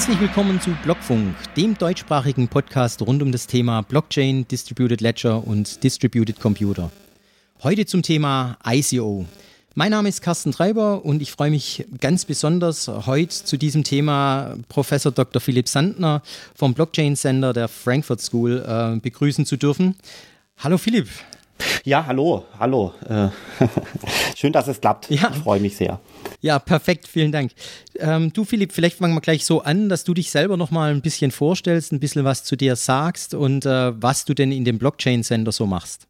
Herzlich willkommen zu Blockfunk, dem deutschsprachigen Podcast rund um das Thema Blockchain, Distributed Ledger und Distributed Computer. Heute zum Thema ICO. Mein Name ist Carsten Treiber und ich freue mich ganz besonders, heute zu diesem Thema Professor Dr. Philipp Sandner vom Blockchain Center der Frankfurt School äh, begrüßen zu dürfen. Hallo Philipp. Ja, hallo, hallo. Äh, schön, dass es klappt. Ja. Ich freue mich sehr. Ja, perfekt, vielen Dank. Ähm, du, Philipp, vielleicht fangen wir gleich so an, dass du dich selber noch mal ein bisschen vorstellst, ein bisschen was zu dir sagst und äh, was du denn in dem Blockchain Center so machst.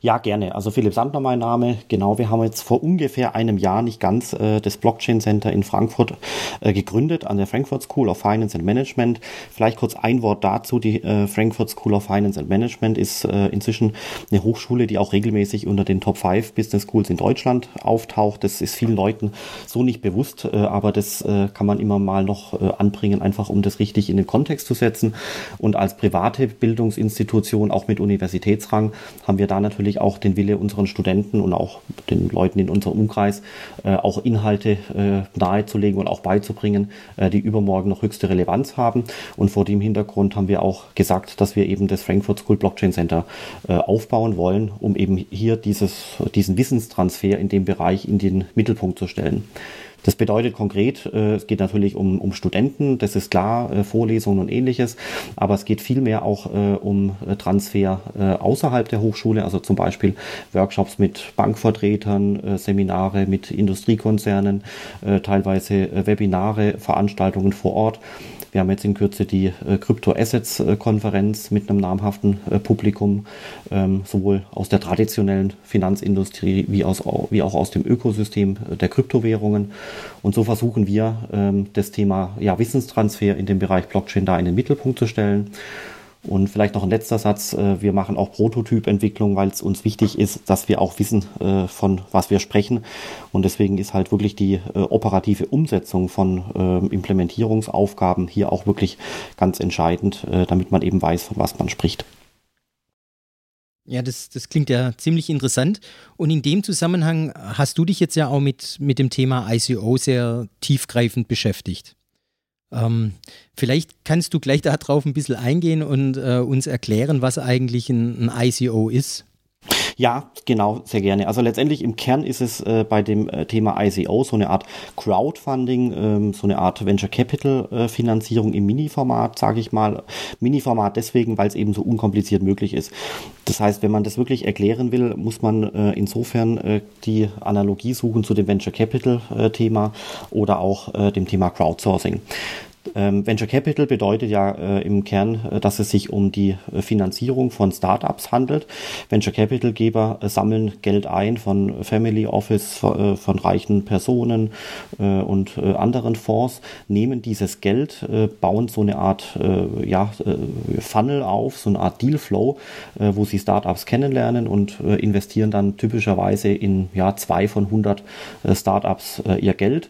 Ja, gerne. Also Philipp Sandner mein Name. Genau, wir haben jetzt vor ungefähr einem Jahr, nicht ganz, äh, das Blockchain Center in Frankfurt äh, gegründet an der Frankfurt School of Finance and Management. Vielleicht kurz ein Wort dazu. Die äh, Frankfurt School of Finance and Management ist inzwischen eine Hochschule, die auch regelmäßig unter den Top 5 Business Schools in Deutschland auftaucht. Das ist vielen Leuten so nicht bewusst, aber das kann man immer mal noch anbringen, einfach um das richtig in den Kontext zu setzen. Und als private Bildungsinstitution, auch mit Universitätsrang, haben wir da natürlich auch den Wille unseren Studenten und auch den Leuten in unserem Umkreis äh, auch Inhalte äh, nahezulegen und auch beizubringen, äh, die übermorgen noch höchste Relevanz haben. Und vor dem Hintergrund haben wir auch gesagt, dass wir eben das Frankfurt School Blockchain Center aufbauen wollen, um eben hier dieses, diesen Wissenstransfer in dem Bereich in den Mittelpunkt zu stellen. Das bedeutet konkret, äh, es geht natürlich um, um Studenten, das ist klar, äh, Vorlesungen und ähnliches, aber es geht vielmehr auch äh, um Transfer außerhalb der Hochschule, also zum Beispiel Workshops mit Bankvertretern, Seminare mit Industriekonzernen, teilweise Webinare, Veranstaltungen vor Ort. Wir haben jetzt in Kürze die äh, Crypto Assets äh, Konferenz mit einem namhaften äh, Publikum, ähm, sowohl aus der traditionellen Finanzindustrie wie, aus, wie auch aus dem Ökosystem äh, der Kryptowährungen. Und so versuchen wir, ähm, das Thema ja, Wissenstransfer in dem Bereich Blockchain da in den Mittelpunkt zu stellen. Und vielleicht noch ein letzter Satz. Äh, wir machen auch Prototypentwicklung, weil es uns wichtig ist, dass wir auch wissen, äh, von was wir sprechen. Und deswegen ist halt wirklich die äh, operative Umsetzung von Implementierungsaufgaben hier auch wirklich ganz entscheidend, damit man eben weiß, von was man spricht. Ja, das, das klingt ja ziemlich interessant. Und in dem Zusammenhang hast du dich jetzt ja auch mit, mit dem Thema ICO sehr tiefgreifend beschäftigt. Ähm, vielleicht kannst du gleich darauf ein bisschen eingehen und äh, uns erklären, was eigentlich ein, ein ICO ist. Ja, genau, sehr gerne. Also letztendlich im Kern ist es äh, bei dem äh, Thema ICO so eine Art Crowdfunding, ähm, so eine Art Venture Capital äh, Finanzierung im Mini-Format, sage ich mal. Mini-Format deswegen, weil es eben so unkompliziert möglich ist. Das heißt, wenn man das wirklich erklären will, muss man äh, insofern äh, die Analogie suchen zu dem Venture Capital Thema oder auch dem Thema Crowdsourcing. Ähm, Venture Capital bedeutet ja äh, im Kern, äh, dass es sich um die äh, Finanzierung von Startups handelt. Venture Capital Geber äh, sammeln Geld ein von Family Office, äh, von reichen Personen und anderen Fonds, nehmen dieses Geld, bauen so eine Art ja, Funnel auf, so eine Art Dealflow, wo sie Startups kennenlernen und investieren dann typischerweise in ja, zwei von 100 Startups ihr Geld.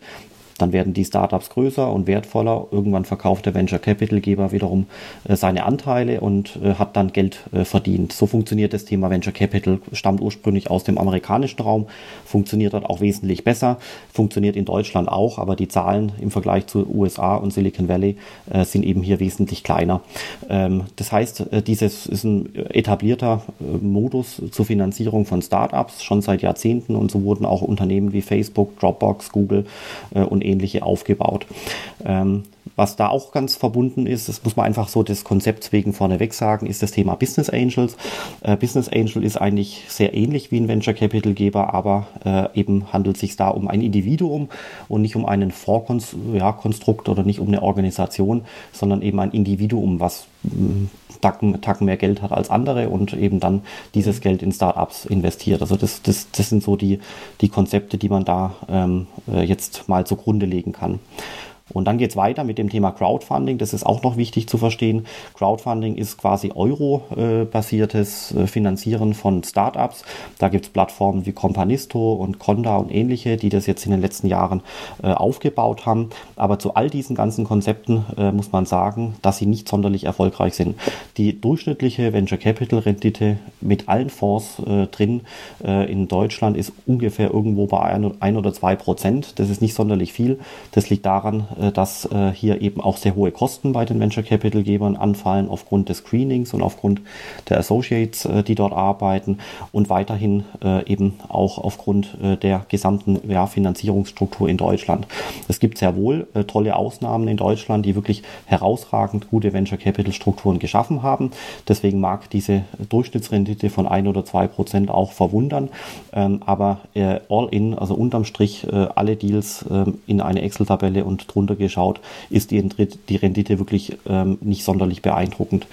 Dann werden die Startups größer und wertvoller. Irgendwann verkauft der Venture Capital Geber wiederum äh, seine Anteile und äh, hat dann Geld äh, verdient. So funktioniert das Thema Venture Capital, stammt ursprünglich aus dem amerikanischen Raum, funktioniert dort auch wesentlich besser, funktioniert in Deutschland auch, aber die Zahlen im Vergleich zu USA und Silicon Valley sind eben hier wesentlich kleiner. Ähm, das heißt, dieses ist ein etablierter Modus zur Finanzierung von Startups schon seit Jahrzehnten und so wurden auch Unternehmen wie Facebook, Dropbox, Google und ähnliche aufgebaut. Ähm, was da auch ganz verbunden ist, das muss man einfach so des Konzepts wegen vorneweg sagen, ist das Thema Business Angels. Äh, Business Angel ist eigentlich sehr ähnlich wie ein Venture Capital Geber, aber äh, eben handelt es sich da um ein Individuum und nicht um einen Vorkonstrukt ja, oder nicht um eine Organisation, sondern eben ein Individuum, was Tacken, Tacken mehr Geld hat als andere und eben dann dieses Geld in Startups investiert. Also das, das, das sind so die, die Konzepte, die man da ähm, äh, jetzt mal zugrunde legen kann. Und dann geht es weiter mit dem Thema Crowdfunding. Das ist auch noch wichtig zu verstehen. Crowdfunding ist quasi Euro-basiertes äh, Finanzieren von Startups. Da gibt es Plattformen wie Companisto und Conda und ähnliche, die das jetzt in den letzten Jahren äh, aufgebaut haben. Aber zu all diesen ganzen Konzepten äh, muss man sagen, dass sie nicht sonderlich erfolgreich sind. Die durchschnittliche Venture Capital Rendite mit allen Fonds äh, drin äh, in Deutschland ist ungefähr irgendwo bei ein, oder zwei Prozent. Das ist nicht sonderlich viel. Das liegt daran, äh, dass äh, hier eben auch sehr hohe Kosten bei den Venture Capital Gebern anfallen aufgrund des Screenings und aufgrund der Associates, äh, die dort arbeiten und weiterhin äh, eben auch aufgrund äh, der gesamten Finanzierungsstruktur in Deutschland. Es gibt sehr wohl äh, tolle Ausnahmen in Deutschland, die wirklich herausragend gute Venture Capital Strukturen geschaffen haben. Deswegen mag diese Durchschnittsrendite von ein oder zwei Prozent auch verwundern. Ähm, aber äh, all in, also unterm Strich äh, alle Deals ähm, in eine Excel-Tabelle und drunter geschaut, ist die, die Rendite wirklich ähm, nicht sonderlich beeindruckend.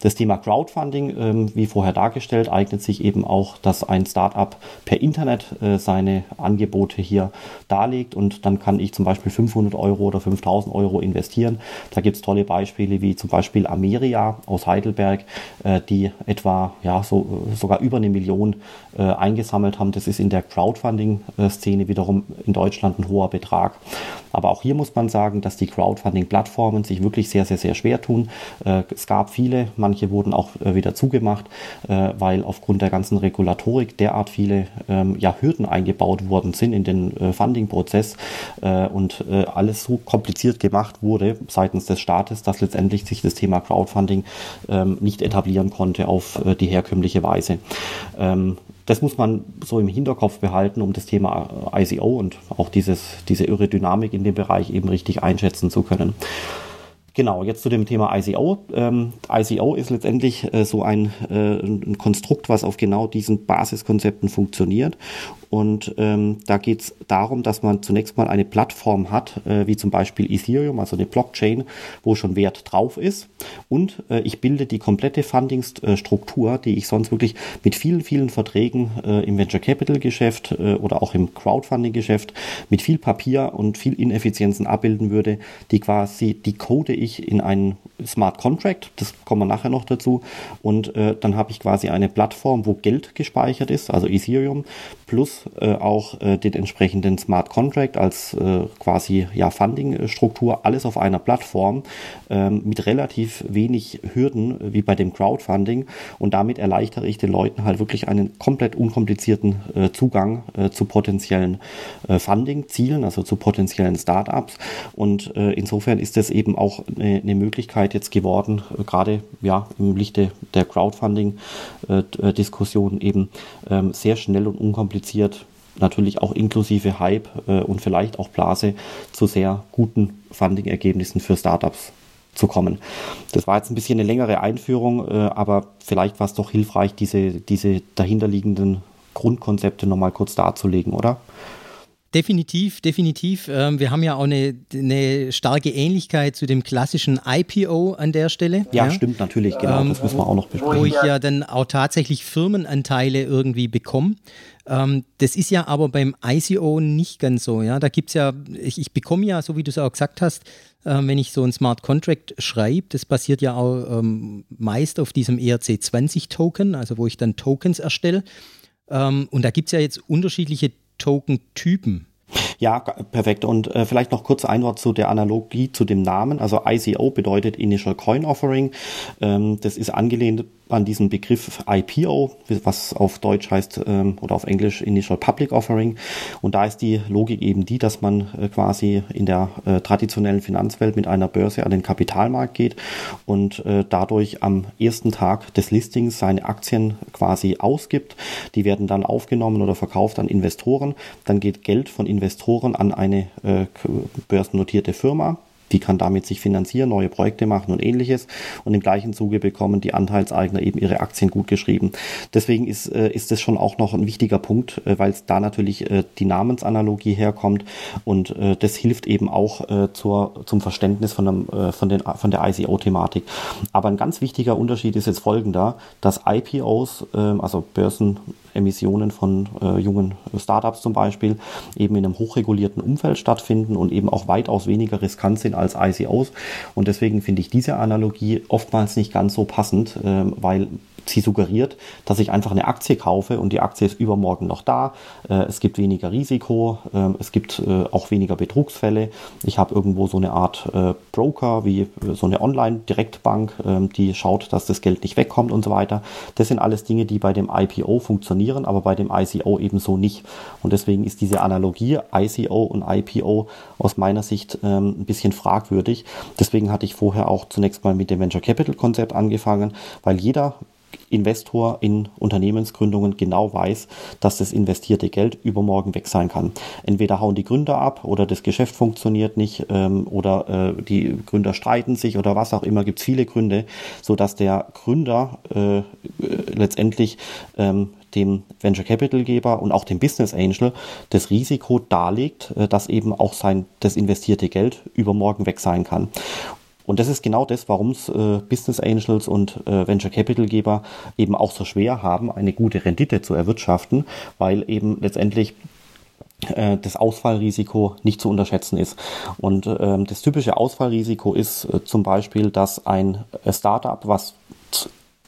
Das Thema Crowdfunding, ähm, wie vorher dargestellt, eignet sich eben auch, dass ein Startup per Internet äh, seine Angebote hier darlegt und dann kann ich zum Beispiel 500 Euro oder 5000 Euro investieren. Da gibt es tolle Beispiele wie zum Beispiel Ameria aus Heidelberg, äh, die etwa ja so sogar über eine Million äh, eingesammelt haben. Das ist in der Crowdfunding-Szene wiederum in Deutschland ein hoher Betrag. Aber auch hier muss man sagen, dass die Crowdfunding-Plattformen sich wirklich sehr, sehr, sehr schwer tun. Äh, es gab viele, manche wurden auch äh, wieder zugemacht, äh, weil aufgrund der ganzen Regulatorik derart viele ähm, ja, Hürden eingebaut worden sind in den Funding-Prozess und alles so kompliziert gemacht wurde seitens des Staates, dass letztendlich sich das Thema Crowdfunding ähm, nicht etablieren konnte auf die herkömmliche Weise. Das muss man so im Hinterkopf behalten, um das Thema ICO und auch dieses, diese irre Dynamik in dem Bereich eben richtig einschätzen zu können. Genau, jetzt zu dem Thema ICO. Ähm, ICO ist letztendlich äh, so ein, äh, ein Konstrukt, was auf genau diesen Basiskonzepten funktioniert und ähm, da geht es darum, dass man zunächst mal eine Plattform hat, äh, wie zum Beispiel Ethereum, also eine Blockchain, wo schon Wert drauf ist. Und äh, ich bilde die komplette Funding-Struktur, die ich sonst wirklich mit vielen, vielen Verträgen äh, im Venture Capital-Geschäft äh, oder auch im Crowdfunding-Geschäft mit viel Papier und viel Ineffizienzen abbilden würde, die quasi, die code ich in einen Smart Contract, das kommen wir nachher noch dazu. Und äh, dann habe ich quasi eine Plattform, wo Geld gespeichert ist, also Ethereum, plus äh, auch äh, den entsprechenden Smart Contract als äh, quasi ja, Funding-Struktur, alles auf einer Plattform ähm, mit relativ wenig Hürden wie bei dem Crowdfunding. Und damit erleichtere ich den Leuten halt wirklich einen komplett unkomplizierten äh, Zugang äh, zu potenziellen Funding-Zielen, also zu potenziellen Startups. Und insofern ist das eben auch eine, eine Möglichkeit, jetzt geworden, äh, gerade ja im Lichte der Crowdfunding-Diskussion eben ähm, sehr schnell und unkompliziert natürlich auch inklusive Hype äh, und vielleicht auch Blase zu sehr guten Funding-Ergebnissen für Startups zu kommen. Das war jetzt ein bisschen eine längere Einführung, äh, aber vielleicht war es doch hilfreich, diese, diese dahinterliegenden Grundkonzepte nochmal kurz darzulegen, oder? Definitiv, definitiv. Ähm, wir haben ja auch eine, eine, starke Ähnlichkeit zu dem klassischen IPO an der Stelle. Ja, ja. stimmt natürlich, genau. Ähm, das müssen wir auch noch besprechen. Wo ich ja dann auch tatsächlich Firmenanteile irgendwie bekomme. Ähm, das ist ja aber beim ICO nicht ganz so. Ja, da gibt es ja, ich, ich, bekomme ja, so wie du es auch gesagt hast, wenn ich so ein Smart Contract schreibe, das basiert ja auch meist auf diesem ERC20-Token, also wo ich dann Tokens erstelle. Und da gibt es ja jetzt unterschiedliche Token-Typen. Ja, perfekt. Und äh, vielleicht noch kurz ein Wort zu der Analogie zu dem Namen. Also ICO bedeutet Initial Coin Offering. Ähm, das ist angelehnt an diesen Begriff IPO, was auf Deutsch heißt ähm, oder auf Englisch Initial Public Offering. Und da ist die Logik eben die, dass man äh, quasi in der äh, traditionellen Finanzwelt mit einer Börse an den Kapitalmarkt geht und äh, dadurch am ersten Tag des Listings seine Aktien quasi ausgibt. Die werden dann aufgenommen oder verkauft an Investoren. Dann geht Geld von Investoren an eine börsennotierte Firma die kann damit sich finanzieren, neue Projekte machen und ähnliches. Und im gleichen Zuge bekommen die Anteilseigner eben ihre Aktien gut geschrieben. Deswegen ist, äh, ist das schon auch noch ein wichtiger Punkt, äh, weil es da natürlich äh, die Namensanalogie herkommt und das hilft eben auch zur, zum Verständnis von, äh, von, den, von der ICO-Thematik. Aber ein ganz wichtiger Unterschied ist jetzt folgender, dass IPOs, äh, also Börsen Emissionen von äh, jungen Startups zum Beispiel eben in einem hochregulierten Umfeld stattfinden und eben auch weitaus weniger riskant sind als ICOs. Und deswegen finde ich diese Analogie oftmals nicht ganz so passend, äh, weil sie suggeriert, dass ich einfach eine Aktie kaufe und die Aktie ist übermorgen noch da. Äh, es gibt weniger Risiko, äh, es gibt äh, auch weniger Betrugsfälle. Ich habe irgendwo so eine Art äh, Broker wie äh, so eine Online-Direktbank, ähm, die schaut, dass das Geld nicht wegkommt und so weiter. Das sind alles Dinge, die bei dem IPO funktionieren funktionieren, aber bei dem ICO ebenso nicht. Und deswegen ist diese Analogie ICO und IPO aus meiner Sicht ähm, ein bisschen fragwürdig. Deswegen hatte ich vorher auch zunächst mal mit dem Venture Capital Konzept angefangen, weil jeder Investor in Unternehmensgründungen genau weiß, dass das investierte Geld übermorgen weg sein kann. Entweder hauen die Gründer ab oder das Geschäft funktioniert nicht ähm, oder äh, die Gründer streiten sich oder was auch immer. Gibt viele Gründe, sodass der Gründer äh, letztendlich ähm, dem Venture Capital Geber und auch dem Business Angel das Risiko darlegt, äh, dass eben auch sein das investierte Geld übermorgen weg sein kann. Und das ist genau das, warum es äh, Business Angels und äh, Venture Capital Geber eben auch so schwer haben, eine gute Rendite zu erwirtschaften, weil eben letztendlich äh, das Ausfallrisiko nicht zu unterschätzen ist. Und ähm, das typische Ausfallrisiko ist äh, zum Beispiel, dass ein Startup, was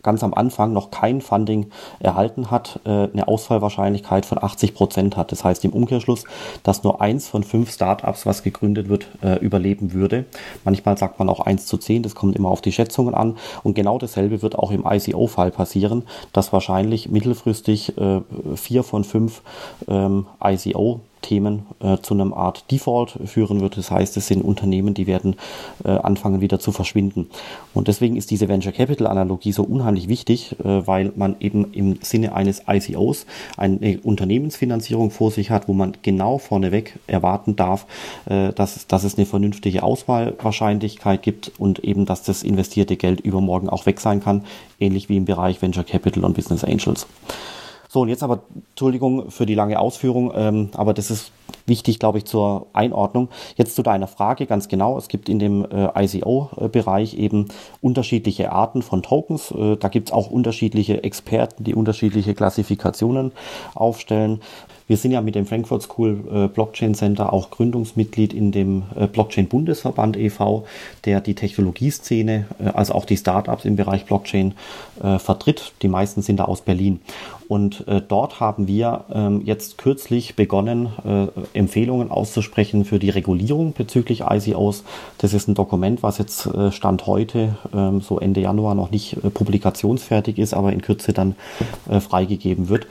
ganz am Anfang noch kein Funding erhalten hat, äh, eine Ausfallwahrscheinlichkeit von 80 Prozent hat. Das heißt im Umkehrschluss, dass nur eins von fünf Startups, was gegründet wird, äh, überleben würde. Manchmal sagt man auch eins zu zehn, das kommt immer auf die Schätzungen an. Und genau dasselbe wird auch im ICO-Fall passieren, dass wahrscheinlich mittelfristig äh, vier von fünf ähm, ICO Themen äh, zu einer Art Default führen wird. Das heißt, es sind Unternehmen, die werden äh, anfangen wieder zu verschwinden. Und deswegen ist diese Venture Capital Analogie so unheimlich wichtig, äh, weil man eben im Sinne eines ICOs eine Unternehmensfinanzierung vor sich hat, wo man genau vorneweg erwarten darf, äh, dass, dass es eine vernünftige Auswahlwahrscheinlichkeit gibt und eben, dass das investierte Geld übermorgen auch weg sein kann, ähnlich wie im Bereich Venture Capital und Business Angels. So, und jetzt aber, Entschuldigung für die lange Ausführung, ähm, aber das ist wichtig, glaube ich, zur Einordnung. Jetzt zu deiner Frage ganz genau. Es gibt in dem äh, ICO-Bereich eben unterschiedliche Arten von Tokens. Äh, da gibt es auch unterschiedliche Experten, die unterschiedliche Klassifikationen aufstellen. Wir sind ja mit dem Frankfurt School äh, Blockchain Center auch Gründungsmitglied in dem äh, Blockchain Bundesverband e.V., der die Technologieszene, äh, also auch die Startups im Bereich Blockchain vertritt. Die meisten sind da aus Berlin. Und dort haben wir ähm, jetzt kürzlich begonnen, Empfehlungen auszusprechen für die Regulierung bezüglich ICOs. Das ist ein Dokument, was jetzt Stand heute, ähm, so Ende Januar, noch nicht publikationsfertig ist, aber in Kürze dann freigegeben wird.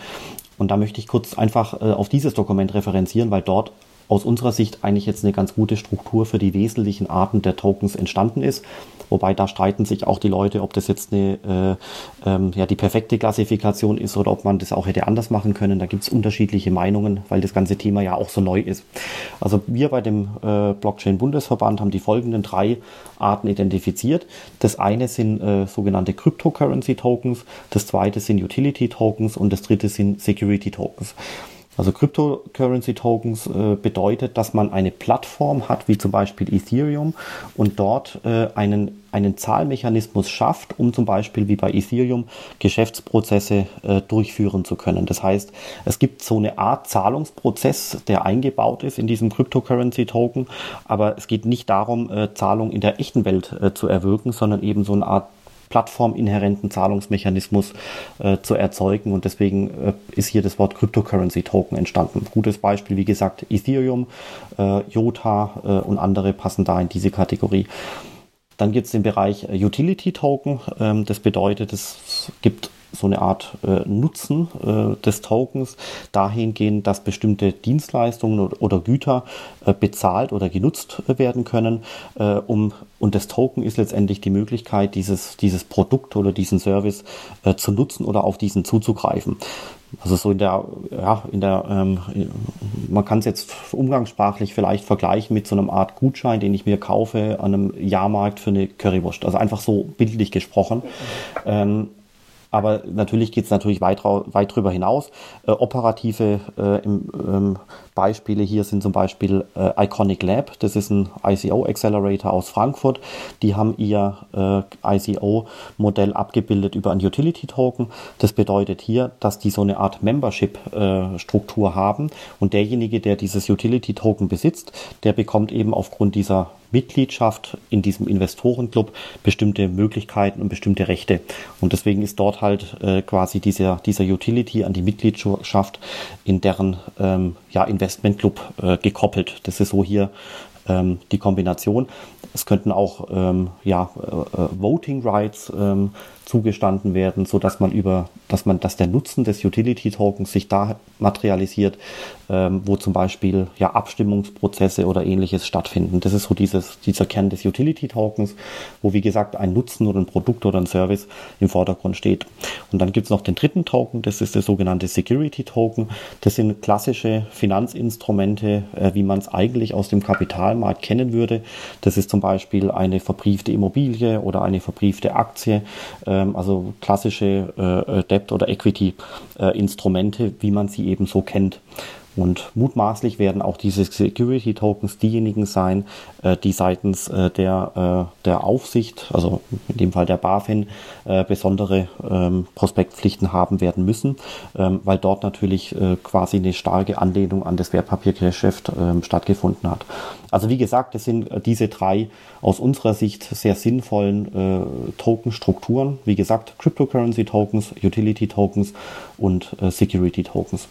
Und da möchte ich kurz einfach äh, auf dieses Dokument referenzieren, weil dort aus unserer Sicht eigentlich jetzt eine ganz gute Struktur für die wesentlichen Arten der Tokens entstanden ist. Wobei da streiten sich auch die Leute, ob das jetzt eine, äh, ähm, ja, die perfekte Klassifikation ist oder ob man das auch hätte anders machen können. Da gibt es unterschiedliche Meinungen, weil das ganze Thema ja auch so neu ist. Also wir bei dem äh, Blockchain-Bundesverband haben die folgenden drei Arten identifiziert. Das eine sind äh, sogenannte Cryptocurrency-Tokens, das zweite sind Utility-Tokens und das dritte sind Security-Tokens. Also Cryptocurrency Tokens äh, bedeutet, dass man eine Plattform hat, wie zum Beispiel Ethereum, und dort äh, einen, einen Zahlmechanismus schafft, um zum Beispiel wie bei Ethereum Geschäftsprozesse äh, durchführen zu können. Das heißt, es gibt so eine Art Zahlungsprozess, der eingebaut ist in diesem Cryptocurrency Token, aber es geht nicht darum, äh, Zahlung in der echten Welt äh, zu erwirken, sondern eben so eine Art plattforminhärenten Zahlungsmechanismus äh, zu erzeugen. Und deswegen äh, ist hier das Wort Cryptocurrency Token entstanden. Gutes Beispiel, wie gesagt, Ethereum, äh, Jota äh, und andere passen da in diese Kategorie. Dann gibt es den Bereich Utility Token. Ähm, das bedeutet, es gibt so eine Art äh, Nutzen äh, des Tokens dahingehend, dass bestimmte Dienstleistungen oder, oder Güter äh, bezahlt oder genutzt werden können, äh, um und das Token ist letztendlich die Möglichkeit, dieses, dieses Produkt oder diesen Service äh, zu nutzen oder auf diesen zuzugreifen. Also so in der, ja, in der, ähm, man kann es jetzt umgangssprachlich vielleicht vergleichen mit so einer Art Gutschein, den ich mir kaufe an einem Jahrmarkt für eine Currywurst. Also einfach so bildlich gesprochen. Ähm, aber natürlich geht es natürlich weit, weit drüber hinaus. Äh, operative äh, im, ähm, Beispiele hier sind zum Beispiel äh, Iconic Lab. Das ist ein ICO Accelerator aus Frankfurt. Die haben ihr äh, ICO-Modell abgebildet über ein Utility Token. Das bedeutet hier, dass die so eine Art Membership-Struktur äh, haben. Und derjenige, der dieses Utility Token besitzt, der bekommt eben aufgrund dieser Mitgliedschaft in diesem Investorenclub bestimmte Möglichkeiten und bestimmte Rechte. Und deswegen ist dort halt äh, quasi dieser, dieser Utility an die Mitgliedschaft in deren ähm, ja, Investmentclub äh, gekoppelt. Das ist so hier ähm, die Kombination. Es könnten auch ähm, ja, äh, äh Voting Rights ähm, zugestanden werden, so dass man über, dass man, dass der Nutzen des Utility Tokens sich da materialisiert, ähm, wo zum Beispiel ja Abstimmungsprozesse oder ähnliches stattfinden. Das ist so dieses, dieser Kern des Utility Tokens, wo wie gesagt ein Nutzen oder ein Produkt oder ein Service im Vordergrund steht. Und dann gibt es noch den dritten Token, das ist der sogenannte Security Token. Das sind klassische Finanzinstrumente, äh, wie man es eigentlich aus dem Kapitalmarkt kennen würde. Das ist zum Beispiel eine verbriefte Immobilie oder eine verbriefte Aktie. Äh, also klassische äh, äh, Debt- oder Equity-Instrumente, wie man sie eben so kennt. Und mutmaßlich werden auch diese Security Tokens diejenigen sein, äh, die seitens äh, der, äh, der Aufsicht, also in dem Fall der BaFin, besondere ähm, Prospektpflichten haben werden müssen, ähm, weil dort natürlich quasi eine starke Anlehnung an das Wertpapiergeschäft ähm, stattgefunden hat. Also wie gesagt, das sind diese drei aus unserer Sicht sehr sinnvollen Token-Strukturen. Wie gesagt, Cryptocurrency Tokens, Utility Tokens und Security Tokens.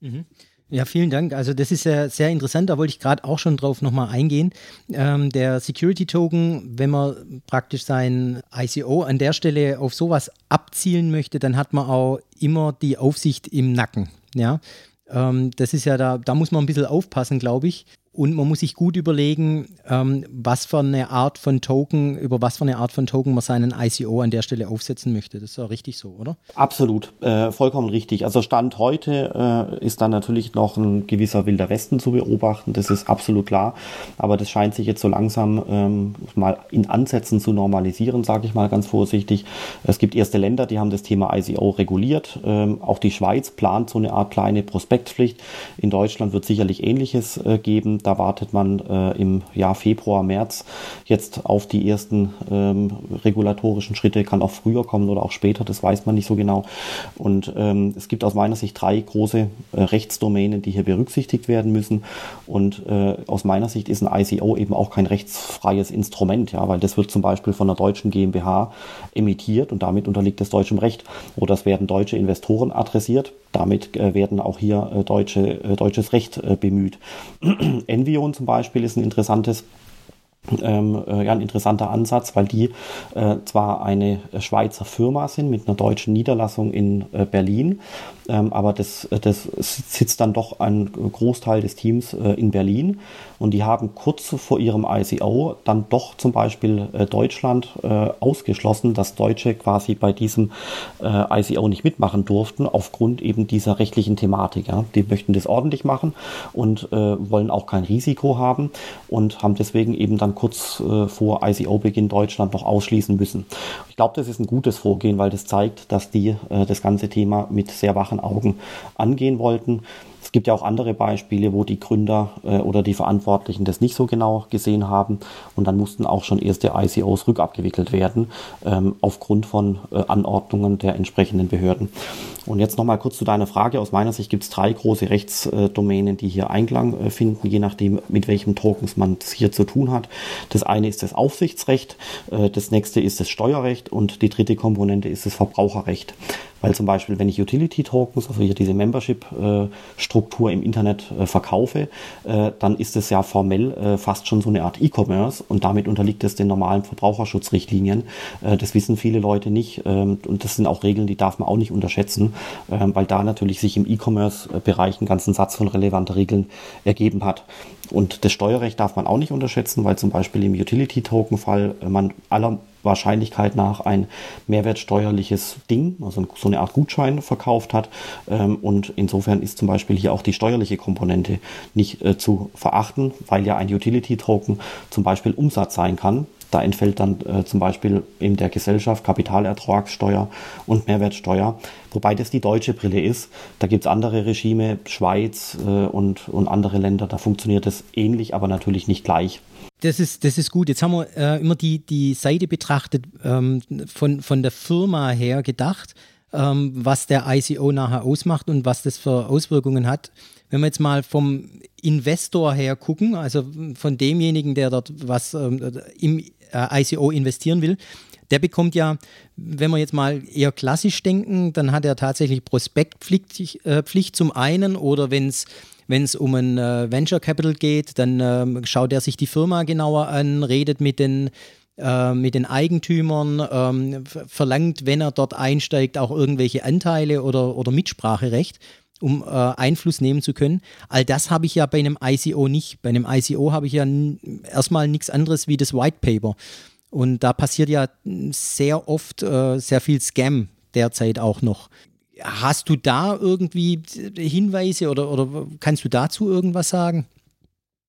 Mhm. Ja, vielen Dank. Also das ist ja sehr interessant, da wollte ich gerade auch schon drauf nochmal eingehen. Ähm, der Security Token, wenn man praktisch sein ICO an der Stelle auf sowas abzielen möchte, dann hat man auch immer die Aufsicht im Nacken. Ja, ähm, das ist ja da, da muss man ein bisschen aufpassen, glaube ich. Und man muss sich gut überlegen, ähm, was für eine Art von Token, über was für eine Art von Token man seinen ICO an der Stelle aufsetzen möchte. Das ist ja richtig so, oder? Absolut, äh, vollkommen richtig. Also Stand heute äh, ist dann natürlich noch ein gewisser wilder Westen zu beobachten, das ist absolut klar. Aber das scheint sich jetzt so langsam ähm, mal in Ansätzen zu normalisieren, sage ich mal ganz vorsichtig. Es gibt erste Länder, die haben das Thema ICO reguliert. Ähm, auch die Schweiz plant so eine Art kleine Prospektpflicht. In Deutschland wird sicherlich Ähnliches äh, geben da wartet man äh, im Jahr Februar, März jetzt auf die ersten ähm, regulatorischen Schritte. Kann auch früher kommen oder auch später, das weiß man nicht so genau. Und ähm, es gibt aus meiner Sicht drei große äh, Rechtsdomänen, die hier berücksichtigt werden müssen. Und äh, aus meiner Sicht ist ein ICO eben auch kein rechtsfreies Instrument, ja, weil das wird zum Beispiel von einer deutschen GmbH emittiert und damit unterliegt es deutschem Recht. Oder es werden deutsche Investoren adressiert damit äh, werden auch hier äh, deutsche, äh, deutsches Recht bemüht. Envion zum Beispiel ist ein interessantes ähm, äh, ja, ein interessanter Ansatz, weil die äh, zwar eine Schweizer Firma sind mit einer deutschen Niederlassung in äh, Berlin, ähm, aber das, das sitzt dann doch ein Großteil des Teams äh, in Berlin und die haben kurz vor ihrem ICO dann doch zum Beispiel äh, Deutschland äh, ausgeschlossen, dass Deutsche quasi bei diesem äh, ICO nicht mitmachen durften, aufgrund eben dieser rechtlichen Thematik. Ja. Die möchten das ordentlich machen und äh, wollen auch kein Risiko haben und haben deswegen eben dann kurz äh, vor ICO-Beginn Deutschland noch ausschließen müssen. Ich glaube, das ist ein gutes Vorgehen, weil das zeigt, dass die äh, das ganze Thema mit sehr wachen Augen angehen wollten. Es gibt ja auch andere Beispiele, wo die Gründer äh, oder die Verantwortlichen das nicht so genau gesehen haben und dann mussten auch schon erste ICOs rückabgewickelt werden ähm, aufgrund von äh, Anordnungen der entsprechenden Behörden. Und jetzt nochmal kurz zu deiner Frage. Aus meiner Sicht gibt es drei große Rechtsdomänen, die hier Einklang äh, finden, je nachdem, mit welchem Tokens man es hier zu tun hat. Das eine ist das Aufsichtsrecht, das nächste ist das Steuerrecht und die dritte Komponente ist das Verbraucherrecht. Weil zum Beispiel, wenn ich Utility Tokens, also hier diese Membership-Struktur im Internet äh, verkaufe, äh, dann ist es ja formell äh, fast schon so eine Art E-Commerce und damit unterliegt es den normalen Verbraucherschutzrichtlinien. das wissen viele Leute nicht ähm, und das sind auch Regeln, die darf man auch nicht unterschätzen, ähm, weil da natürlich sich im E-Commerce-Bereich einen ganzen Satz von relevanten Regeln ergeben hat. Und das Steuerrecht darf man auch nicht unterschätzen, weil zum Beispiel im Utility-Token-Fall man aller Wahrscheinlichkeit nach ein mehrwertsteuerliches Ding, also so eine Art Gutschein verkauft hat. Ähm, und insofern ist zum Beispiel hier auch die steuerliche Komponente nicht äh, zu verachten, weil ja ein Utility-Token zum Beispiel Umsatz sein kann. Da entfällt dann äh, zum Beispiel in der Gesellschaft Kapitalertragssteuer und Mehrwertsteuer, wobei das die deutsche Brille ist. Da gibt es andere Regime, Schweiz äh, und, und andere Länder, da funktioniert es ähnlich, aber natürlich nicht gleich. Das ist, das ist gut. Jetzt haben wir äh, immer die, die Seite betrachtet, ähm, von, von der Firma her gedacht, ähm, was der ICO nachher ausmacht und was das für Auswirkungen hat. Wenn wir jetzt mal vom Investor her gucken, also von demjenigen, der dort was ähm, im äh, ICO investieren will, der bekommt ja, wenn wir jetzt mal eher klassisch denken, dann hat er tatsächlich Prospektpflicht äh, Pflicht zum einen oder wenn es wenn es um ein äh, Venture Capital geht, dann ähm, schaut er sich die Firma genauer an, redet mit den äh, mit den Eigentümern, ähm, verlangt, wenn er dort einsteigt, auch irgendwelche Anteile oder, oder Mitspracherecht, um äh, Einfluss nehmen zu können. All das habe ich ja bei einem ICO nicht. Bei einem ICO habe ich ja erstmal nichts anderes wie das White Paper. Und da passiert ja sehr oft äh, sehr viel Scam derzeit auch noch. Hast du da irgendwie Hinweise oder, oder kannst du dazu irgendwas sagen?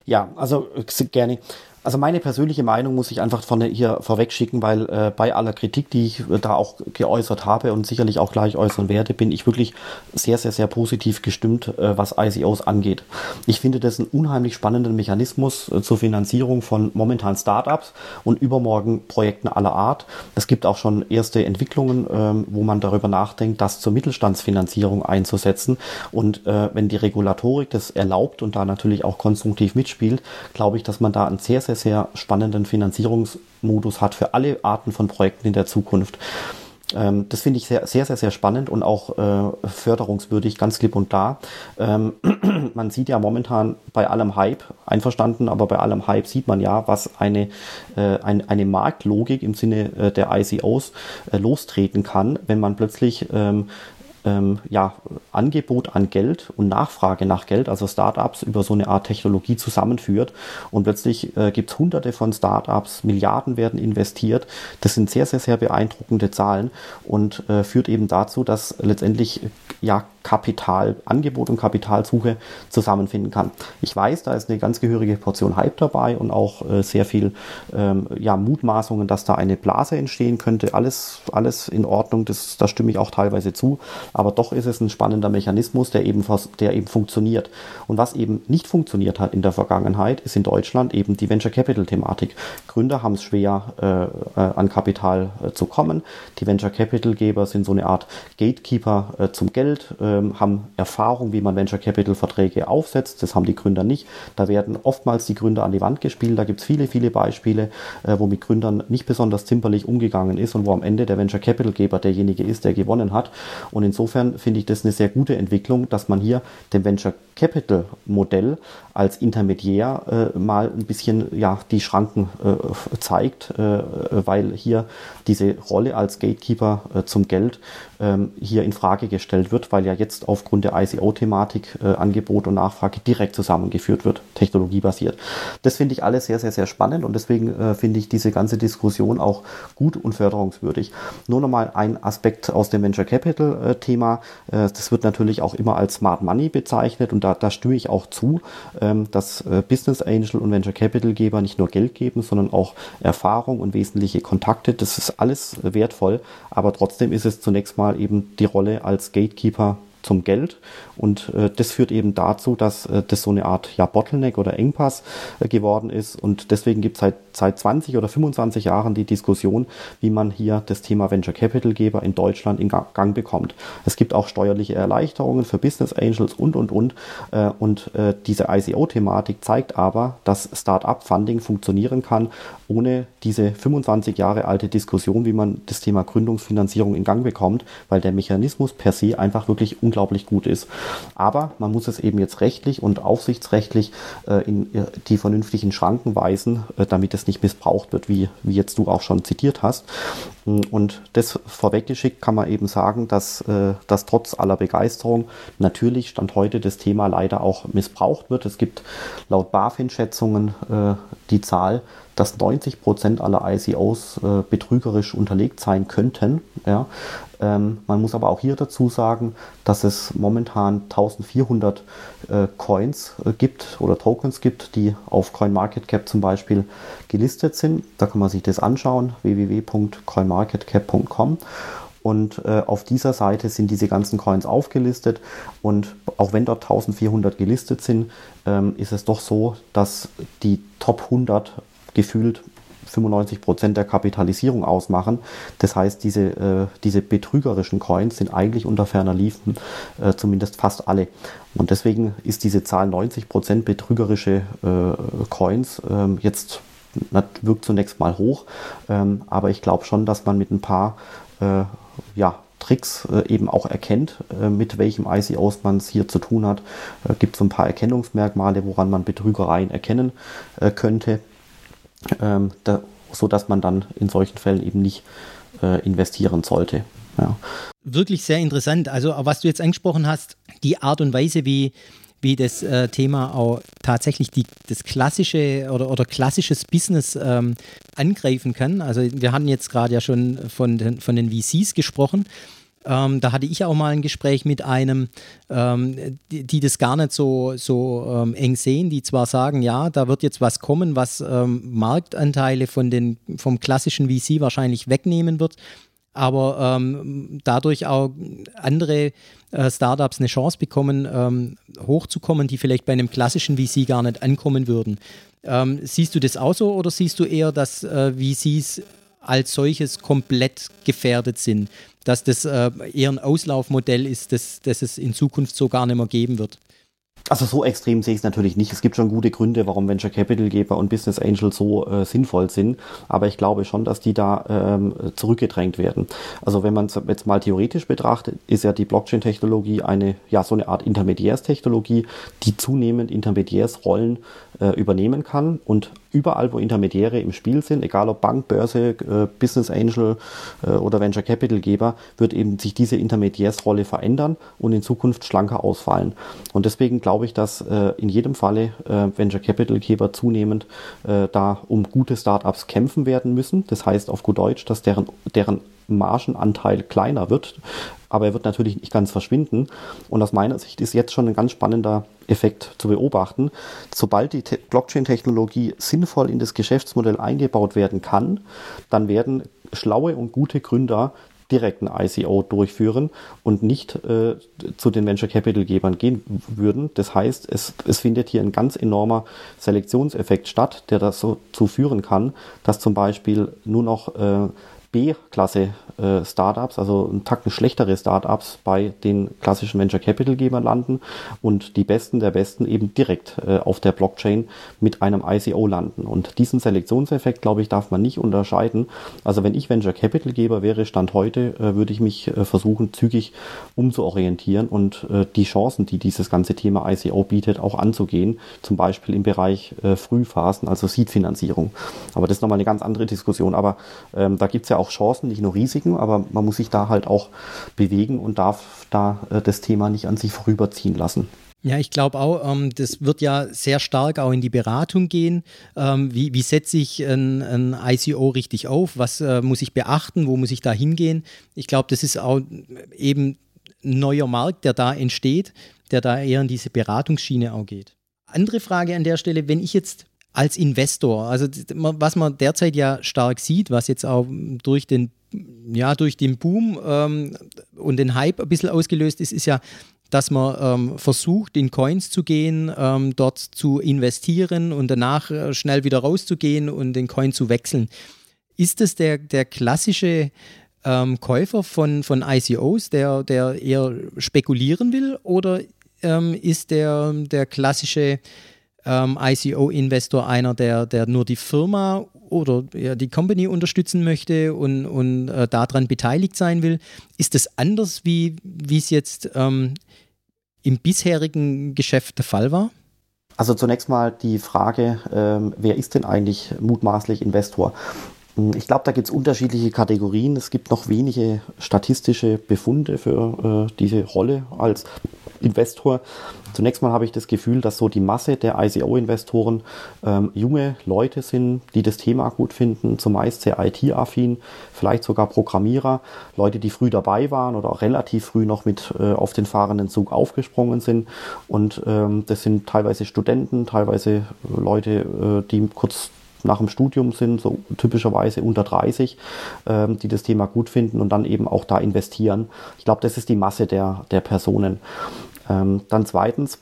Ja, also äh, gerne. Also meine persönliche Meinung muss ich einfach von hier vorweg schicken, weil äh, bei aller Kritik, die ich äh, da auch geäußert habe und sicherlich auch gleich äußern werde, bin ich wirklich sehr, sehr, sehr positiv gestimmt, äh, was ICOs angeht. Ich finde das einen unheimlich spannenden Mechanismus äh, zur Finanzierung von momentan Startups und übermorgen Projekten aller Art. Es gibt auch schon erste Entwicklungen, ähm, wo man darüber nachdenkt, das zur Mittelstandsfinanzierung einzusetzen. Und äh, wenn die Regulatorik das erlaubt und da natürlich auch konstruktiv mitspielt, glaube ich, dass man da ein sehr, sehr sehr spannenden Finanzierungsmodus hat für alle Arten von Projekten in der Zukunft. Ähm, das finde ich sehr, sehr, sehr, sehr spannend und auch äh, förderungswürdig, ganz klipp und klar. Ähm, man sieht ja momentan bei allem Hype, einverstanden, aber bei allem Hype sieht man ja, was eine, äh, ein, eine Marktlogik im Sinne äh, der ICOs äh, lostreten kann, wenn man plötzlich ähm, ähm, ja, Angebot an Geld und Nachfrage nach Geld, also Startups über so eine Art Technologie zusammenführt. Und plötzlich äh, gibt es hunderte von Startups, Milliarden werden investiert. Das sind sehr, sehr, sehr beeindruckende Zahlen und äh, führt eben dazu, dass letztendlich ja Kapital, Angebot und Kapitalsuche zusammenfinden kann. Ich weiß, da ist eine ganz gehörige Portion Hype dabei und auch äh, sehr viel ähm, ja, Mutmaßungen, dass da eine Blase entstehen könnte. Alles, alles in Ordnung, das, da stimme ich auch teilweise zu. Aber doch ist es ein spannender Mechanismus, der eben, der eben funktioniert. Und was eben nicht funktioniert hat in der Vergangenheit, ist in Deutschland eben die Venture Capital Thematik. Gründer haben es schwer, äh, äh, an Kapital äh, zu kommen. Die Venture Capital Geber sind so eine Art Gatekeeper äh, zum Geld. Äh, ähm, haben Erfahrung, wie man Venture Capital Verträge aufsetzt. Das haben die Gründer nicht. Da werden oftmals die Gründer an die Wand gespielt. Da gibt es viele, viele Beispiele, äh, wo mit Gründern nicht besonders zimperlich umgegangen ist und wo am Ende der Venture Capital Geber derjenige ist, der gewonnen hat. Und insofern finde ich das eine sehr gute Entwicklung, dass man hier dem Venture Capital Modell als Intermediär äh, mal ein bisschen ja, die Schranken äh, zeigt, äh, weil hier diese Rolle als Gatekeeper äh, zum Geld ähm, hier in Frage gestellt wird, weil ja jetzt aufgrund der ICO-Thematik äh, Angebot und Nachfrage direkt zusammengeführt wird, technologiebasiert. Das finde ich alles sehr, sehr, sehr spannend und deswegen äh, finde ich diese ganze Diskussion auch gut und förderungswürdig. Nur nochmal ein Aspekt aus dem Venture Capital-Thema. Das wird natürlich auch immer als Smart Money bezeichnet und da, da stimme ich auch zu, dass äh, Business Angel und Venture Capital Geber nicht nur Geld geben, sondern auch Erfahrung und wesentliche Kontakte. Das ist alles wertvoll, aber trotzdem ist es zunächst mal eben die Rolle als Gatekeeper zum Geld. Und äh, das führt eben dazu, dass äh, das so eine Art ja, Bottleneck oder Engpass äh, geworden ist. Und deswegen gibt es seit, seit 20 oder 25 Jahren die Diskussion, wie man hier das Thema Venture Capital Geber in Deutschland in Gang bekommt. Es gibt auch steuerliche Erleichterungen für Business Angels und, und, und. Äh, und äh, diese ICO-Thematik zeigt aber, dass Start-up-Funding funktionieren kann, ohne diese 25 Jahre alte Diskussion, wie man das Thema Gründungsfinanzierung in Gang bekommt, weil der Mechanismus per se einfach wirklich unglaublich gut ist. Aber man muss es eben jetzt rechtlich und aufsichtsrechtlich äh, in äh, die vernünftigen Schranken weisen, äh, damit es nicht missbraucht wird, wie, wie jetzt du auch schon zitiert hast. Und das vorweggeschickt kann man eben sagen, dass, äh, dass trotz aller Begeisterung natürlich Stand heute das Thema leider auch missbraucht wird. Es gibt laut BaFin-Schätzungen äh, die Zahl, dass 90 Prozent aller ICOs äh, betrügerisch unterlegt sein könnten. Ja. Ähm, man muss aber auch hier dazu sagen, dass es momentan 1400 äh, Coins äh, gibt oder Tokens gibt, die auf CoinMarketCap zum Beispiel gelistet sind. Da kann man sich das anschauen, www.coinmarketcap.com. Und äh, auf dieser Seite sind diese ganzen Coins aufgelistet. Und auch wenn dort 1400 gelistet sind, ähm, ist es doch so, dass die Top 100 gefühlt 95 Prozent der Kapitalisierung ausmachen. Das heißt, diese, äh, diese betrügerischen Coins sind eigentlich unter ferner Liefen, äh, zumindest fast alle. Und deswegen ist diese Zahl 90 Prozent betrügerische äh, Coins ähm, jetzt wirkt zunächst mal hoch, ähm, aber ich glaube schon, dass man mit ein paar äh, ja, Tricks äh, eben auch erkennt, äh, mit welchem ICOs man es hier zu tun hat. Äh, gibt so ein paar Erkennungsmerkmale, woran man Betrügereien erkennen äh, könnte, ähm, da, so dass man dann in solchen Fällen eben nicht äh, investieren sollte. Ja. Wirklich sehr interessant. Also, was du jetzt angesprochen hast, die Art und Weise, wie wie das äh, Thema auch tatsächlich die, das klassische oder, oder klassisches Business ähm, angreifen kann. Also wir hatten jetzt gerade ja schon von den, von den VCs gesprochen. Ähm, da hatte ich auch mal ein Gespräch mit einem, ähm, die, die, das gar nicht so, so ähm, eng sehen, die zwar sagen, ja, da wird jetzt was kommen, was ähm, Marktanteile von den, vom klassischen VC wahrscheinlich wegnehmen wird, aber ähm, dadurch auch andere äh, Startups eine Chance bekommen, ähm, hochzukommen, die vielleicht bei einem klassischen VC gar nicht ankommen würden. Siehst du das auch so oder siehst du eher, dass äh, VCs als solches komplett gefährdet sind, dass das äh, eher ein Auslaufmodell ist, das, das es in Zukunft so gar nicht mehr geben wird? Also so extrem sehe ich es natürlich nicht. Es gibt schon gute Gründe, warum Venture Capital Geber und Business Angels so äh, sinnvoll sind. Aber ich glaube schon, dass die da ähm, zurückgedrängt werden. Also wenn man es jetzt mal theoretisch betrachtet, ist ja die Blockchain-Technologie eine, ja, so eine Art Intermediärstechnologie, die zunehmend Intermediärsrollen übernehmen kann und überall, wo Intermediäre im Spiel sind, egal ob Bank, Börse, äh, Business Angel äh, oder Venture Capital Geber, wird eben sich diese Intermediärsrolle verändern und in Zukunft schlanker ausfallen. Und deswegen glaube ich, dass äh, in jedem Falle äh, Venture Capital Geber zunehmend äh, da um gute Startups kämpfen werden müssen. Das heißt auf gut Deutsch, dass deren, deren Margenanteil kleiner wird, aber er wird natürlich nicht ganz verschwinden. Und aus meiner Sicht ist jetzt schon ein ganz spannender Effekt zu beobachten. Sobald die Blockchain-Technologie sinnvoll in das Geschäftsmodell eingebaut werden kann, dann werden schlaue und gute Gründer direkt ein ICO durchführen und nicht äh, zu den Venture Capital Gebern gehen würden. Das heißt, es, es findet hier ein ganz enormer Selektionseffekt statt, der dazu führen kann, dass zum Beispiel nur noch äh, B-Klasse äh, Startups, also ein Tacken schlechtere Startups bei den klassischen Venture Capital Gebern landen und die Besten der Besten eben direkt äh, auf der Blockchain mit einem ICO landen. Und diesen Selektionseffekt, glaube ich, darf man nicht unterscheiden. Also wenn ich Venture Capital Geber wäre, Stand heute, äh, würde ich mich äh, versuchen, zügig umzuorientieren und äh, die Chancen, die dieses ganze Thema ICO bietet, auch anzugehen. Zum Beispiel im Bereich äh, Frühphasen, also Seed-Finanzierung. Aber das ist nochmal eine ganz andere Diskussion. Aber ähm, da gibt es ja auch Chancen, nicht nur Risiken, aber man muss sich da halt auch bewegen und darf da äh, das Thema nicht an sich vorüberziehen lassen. Ja, ich glaube auch, ähm, das wird ja sehr stark auch in die Beratung gehen. Ähm, wie, wie setze ich ein, ein, ICO richtig auf? Was äh, muss ich beachten? Wo muss ich da hingehen? Ich glaube, das ist auch eben ein neuer Markt, der da entsteht, der da eher in diese Beratungsschiene auch geht. Andere Frage an der Stelle, wenn ich jetzt als Investor. Also was man derzeit ja stark sieht, was jetzt auch durch den, ja, durch den Boom ähm, und den Hype ein bisschen ausgelöst ist, ist ja, dass man ähm, versucht, in Coins zu gehen, ähm, dort zu investieren und danach äh, schnell wieder rauszugehen und den Coin zu wechseln. Ist das der, der klassische ähm, Käufer von, von ICOs, der, der eher spekulieren will, oder ähm, ist der, der klassische ähm, ICO-Investor einer, der, der nur die Firma oder ja, die Company unterstützen möchte und, und äh, daran beteiligt sein will. Ist das anders, wie es jetzt ähm, im bisherigen Geschäft der Fall war? Also zunächst mal die Frage, ähm, wer ist denn eigentlich mutmaßlich Investor? Hm, ich glaube, da gibt es unterschiedliche Kategorien. Es gibt noch wenige statistische Befunde für äh, diese Rolle als Investor. Zunächst mal habe ich das Gefühl, dass so die Masse der ICO-Investoren ähm, junge Leute sind, die das Thema gut finden, zumeist sehr IT-affin, vielleicht sogar Programmierer, Leute, die früh dabei waren oder auch relativ früh noch mit äh, auf den fahrenden Zug aufgesprungen sind. Und ähm, das sind teilweise Studenten, teilweise Leute, äh, die kurz nach dem Studium sind, so typischerweise unter 30, ähm, die das Thema gut finden und dann eben auch da investieren. Ich glaube, das ist die Masse der, der Personen. Ähm, dann zweitens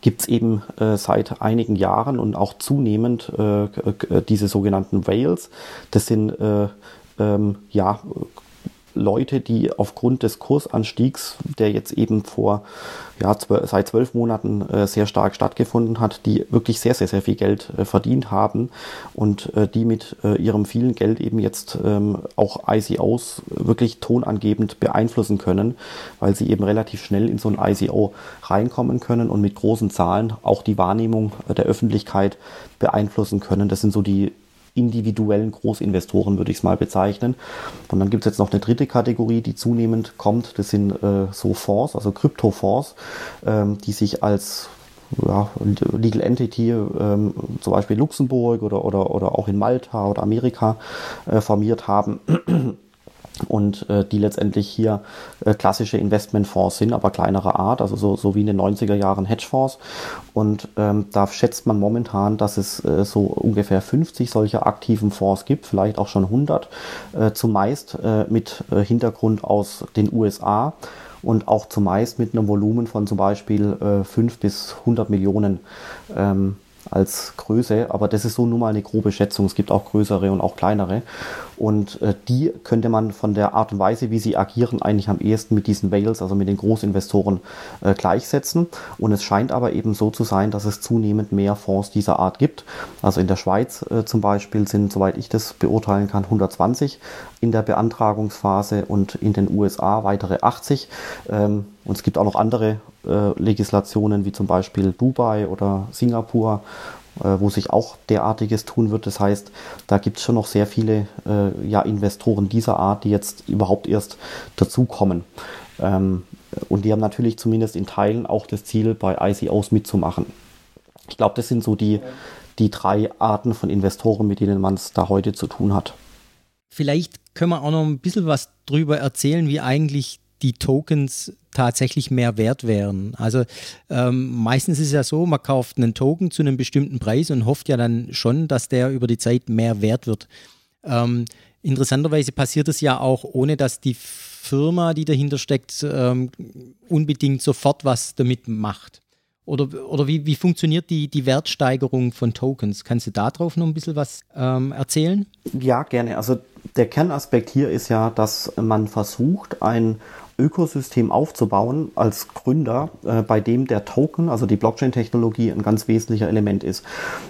gibt es eben äh, seit einigen Jahren und auch zunehmend äh, äh diese sogenannten Whales. Das sind äh, ähm, ja Leute, die aufgrund des Kursanstiegs, der jetzt eben vor ja, seit zwölf Monaten äh, sehr stark stattgefunden hat, die wirklich sehr, sehr, sehr viel Geld äh, verdient haben und äh, die mit äh, ihrem vielen Geld eben jetzt ähm, auch ICOs wirklich tonangebend beeinflussen können, weil sie eben relativ schnell in so ein ICO reinkommen können und mit großen Zahlen auch die Wahrnehmung äh, der Öffentlichkeit beeinflussen können. Das sind so die individuellen Großinvestoren, würde ich es mal bezeichnen. Und dann gibt es jetzt noch eine dritte Kategorie, die zunehmend kommt. Das sind äh, so Fonds, also Kryptofonds, ähm, die sich als ja, Legal Entity, ähm, zum Beispiel Luxemburg oder, oder, oder auch in Malta oder Amerika äh, formiert haben und äh, die letztendlich hier äh, klassische Investmentfonds sind, aber kleinerer Art, also so, so wie in den 90er Jahren Hedgefonds. Und ähm, da schätzt man momentan, dass es äh, so ungefähr 50 solcher aktiven Fonds gibt, vielleicht auch schon 100, äh, zumeist äh, mit äh, Hintergrund aus den USA und auch zumeist mit einem Volumen von zum Beispiel äh, 5 bis 100 Millionen ähm, als Größe, aber das ist so nur mal eine grobe Schätzung. Es gibt auch größere und auch kleinere. Und äh, die könnte man von der Art und Weise, wie sie agieren, eigentlich am ehesten mit diesen Whales, also mit den Großinvestoren, äh, gleichsetzen. Und es scheint aber eben so zu sein, dass es zunehmend mehr Fonds dieser Art gibt. Also in der Schweiz äh, zum Beispiel sind, soweit ich das beurteilen kann, 120 in der Beantragungsphase und in den USA weitere 80. Ähm, und es gibt auch noch andere äh, Legislationen, wie zum Beispiel Dubai oder Singapur, wo sich auch derartiges tun wird. Das heißt, da gibt es schon noch sehr viele äh, ja, Investoren dieser Art, die jetzt überhaupt erst dazukommen. Ähm, und die haben natürlich zumindest in Teilen auch das Ziel, bei ICOs mitzumachen. Ich glaube, das sind so die, die drei Arten von Investoren, mit denen man es da heute zu tun hat. Vielleicht können wir auch noch ein bisschen was drüber erzählen, wie eigentlich die Tokens tatsächlich mehr wert wären. Also ähm, meistens ist es ja so, man kauft einen Token zu einem bestimmten Preis und hofft ja dann schon, dass der über die Zeit mehr wert wird. Ähm, interessanterweise passiert es ja auch, ohne dass die Firma, die dahinter steckt, ähm, unbedingt sofort was damit macht. Oder, oder wie, wie funktioniert die, die Wertsteigerung von Tokens? Kannst du darauf noch ein bisschen was ähm, erzählen? Ja, gerne. Also der Kernaspekt hier ist ja, dass man versucht, ein Ökosystem aufzubauen als Gründer, äh, bei dem der Token, also die Blockchain-Technologie, ein ganz wesentlicher Element ist.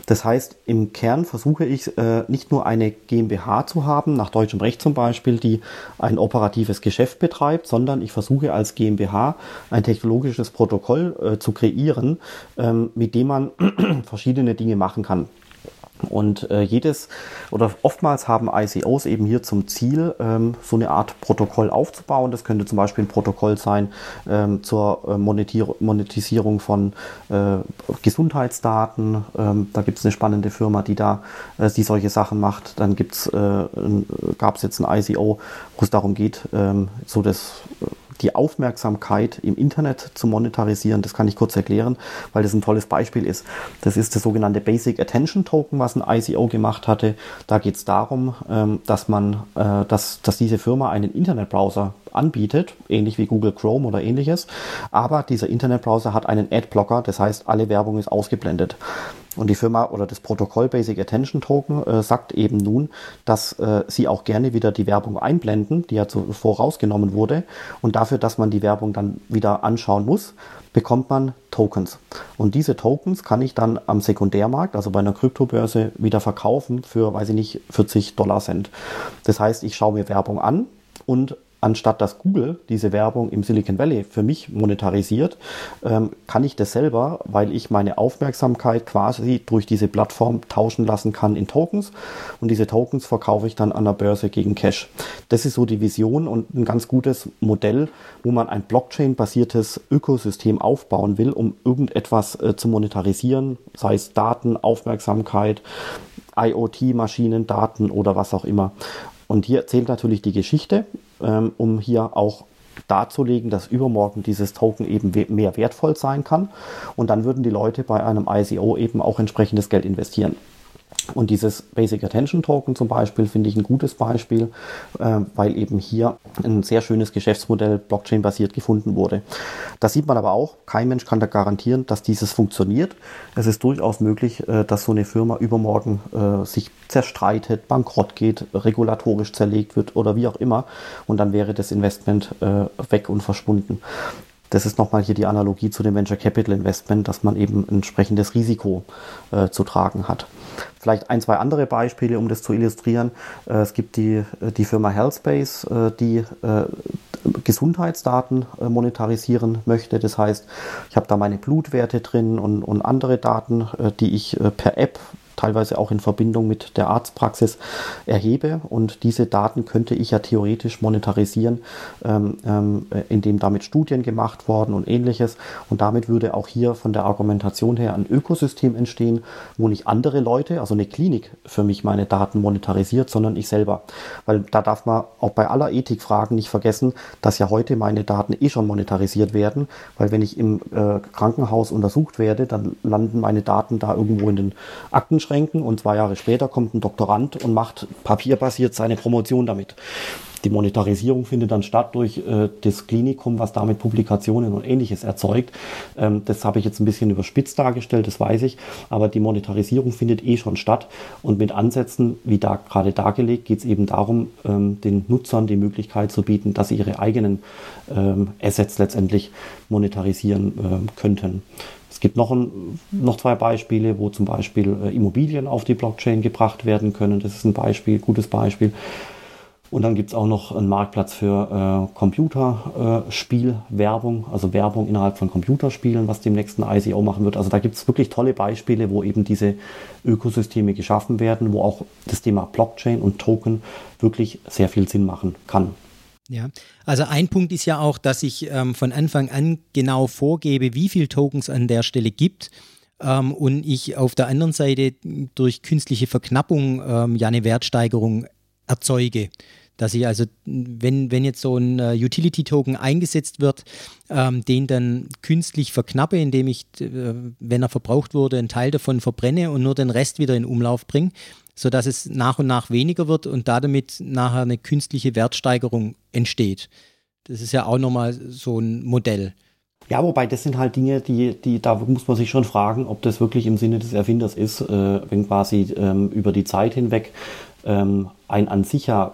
Das heißt, im Kern versuche ich äh, nicht nur eine GmbH zu haben, nach deutschem Recht zum Beispiel, die ein operatives Geschäft betreibt, sondern ich versuche als GmbH ein technologisches Protokoll äh, zu kreieren, ähm, mit dem man verschiedene Dinge machen kann. Und äh, jedes oder oftmals haben ICOs eben hier zum Ziel, ähm, so eine Art Protokoll aufzubauen. Das könnte zum Beispiel ein Protokoll sein ähm, zur äh, Monetisierung von äh, Gesundheitsdaten. Ähm, da gibt es eine spannende Firma, die da äh, die solche Sachen macht. Dann gibt's, äh, gab es jetzt ein ICO, wo es darum geht, ähm, so das äh, die Aufmerksamkeit im Internet zu monetarisieren. Das kann ich kurz erklären, weil das ein tolles Beispiel ist. Das ist das sogenannte Basic Attention Token, was ein ICO gemacht hatte. Da geht es darum, ähm, dass man, äh, dass, dass diese Firma einen Internetbrowser anbietet, ähnlich wie Google Chrome oder ähnliches. Aber dieser Internetbrowser hat einen Adblocker, das heißt, alle Werbung ist ausgeblendet. Und die Firma oder das Protokoll Basic Attention Token äh, sagt eben nun, dass äh, sie auch gerne wieder die Werbung einblenden, die ja zuvor rausgenommen wurde. Und dafür, dass man die Werbung dann wieder anschauen muss, bekommt man Tokens. Und diese Tokens kann ich dann am Sekundärmarkt, also bei einer Kryptobörse, wieder verkaufen für, weiß ich nicht, 40 Dollar Cent. Das heißt, ich schaue mir Werbung an und anstatt dass Google diese Werbung im Silicon Valley für mich monetarisiert, ähm, kann ich das selber, weil ich meine Aufmerksamkeit quasi durch diese Plattform tauschen lassen kann in Tokens und diese Tokens verkaufe ich dann an der Börse gegen Cash. Das ist so die Vision und ein ganz gutes Modell, wo man ein Blockchain-basiertes Ökosystem aufbauen will, um irgendetwas äh, zu monetarisieren, sei es Daten, Aufmerksamkeit, IoT-Maschinen, Daten oder was auch immer. Und hier erzählt natürlich die Geschichte, ähm, um hier auch darzulegen, dass übermorgen dieses Token eben mehr wertvoll sein kann. Und dann würden die Leute bei einem ICO eben auch entsprechendes Geld investieren. Und dieses Basic Attention Token zum Beispiel finde ich ein gutes Beispiel, äh, weil eben hier ein sehr schönes Geschäftsmodell Blockchain-basiert gefunden wurde. Da sieht man aber auch, kein Mensch kann da garantieren, dass dieses funktioniert. Es ist durchaus möglich, äh, dass so eine Firma übermorgen äh, sich zerstreitet, bankrott geht, regulatorisch zerlegt wird oder wie auch immer. Und dann wäre das Investment äh, weg und verschwunden. Das ist nochmal hier die Analogie zu dem Venture Capital Investment, dass man eben entsprechendes Risiko äh, zu tragen hat. Vielleicht ein, zwei andere Beispiele, um das zu illustrieren. Äh, es gibt die, äh, die Firma Healthspace, äh, die Gesundheitsdaten monetarisieren möchte. Das heißt, ich habe da meine Blutwerte drin und, und andere Daten, die ich per App teilweise auch in Verbindung mit der Arztpraxis erhebe. Und diese Daten könnte ich ja theoretisch monetarisieren, ähm, ähm, indem damit Studien gemacht worden und ähnliches. Und damit würde auch hier von der Argumentation her ein Ökosystem entstehen, wo nicht andere Leute, also eine Klinik für mich meine Daten monetarisiert, sondern ich selber. Weil da darf man auch bei aller Ethikfragen nicht vergessen, dass ja heute meine Daten eh schon monetarisiert werden, weil wenn ich im äh, Krankenhaus untersucht werde, dann landen meine Daten da irgendwo in den Akten einschränken und zwei Jahre später kommt ein Doktorand und macht papierbasiert seine Promotion damit. Die Monetarisierung findet dann statt durch äh, das Klinikum, was damit Publikationen und ähnliches erzeugt. Ähm, das habe ich jetzt ein bisschen überspitzt dargestellt, das weiß ich. Aber die Monetarisierung findet eh schon statt. Und mit Ansätzen, wie da gerade dargelegt, geht es eben darum, ähm, den Nutzern die Möglichkeit zu bieten, dass sie ihre eigenen ähm, Assets letztendlich monetarisieren äh, könnten. Es gibt noch, ein, noch zwei Beispiele, wo zum Beispiel äh, Immobilien auf die Blockchain gebracht werden können. Das ist ein Beispiel, gutes Beispiel. Und dann gibt es auch noch einen Marktplatz für äh, Computerspielwerbung, also Werbung innerhalb von Computerspielen, was dem nächsten ICO machen wird. Also da gibt es wirklich tolle Beispiele, wo eben diese Ökosysteme geschaffen werden, wo auch das Thema Blockchain und Token wirklich sehr viel Sinn machen kann. Ja, also ein Punkt ist ja auch, dass ich ähm, von Anfang an genau vorgebe, wie viel Tokens an der Stelle gibt ähm, und ich auf der anderen Seite durch künstliche Verknappung ähm, ja eine Wertsteigerung erzeuge. Dass ich also, wenn, wenn jetzt so ein uh, Utility-Token eingesetzt wird, ähm, den dann künstlich verknappe, indem ich, äh, wenn er verbraucht wurde, einen Teil davon verbrenne und nur den Rest wieder in Umlauf bringe, sodass es nach und nach weniger wird und damit nachher eine künstliche Wertsteigerung entsteht. Das ist ja auch nochmal so ein Modell. Ja, wobei das sind halt Dinge, die, die, da muss man sich schon fragen, ob das wirklich im Sinne des Erfinders ist, äh, wenn quasi ähm, über die Zeit hinweg ähm, ein an sich ja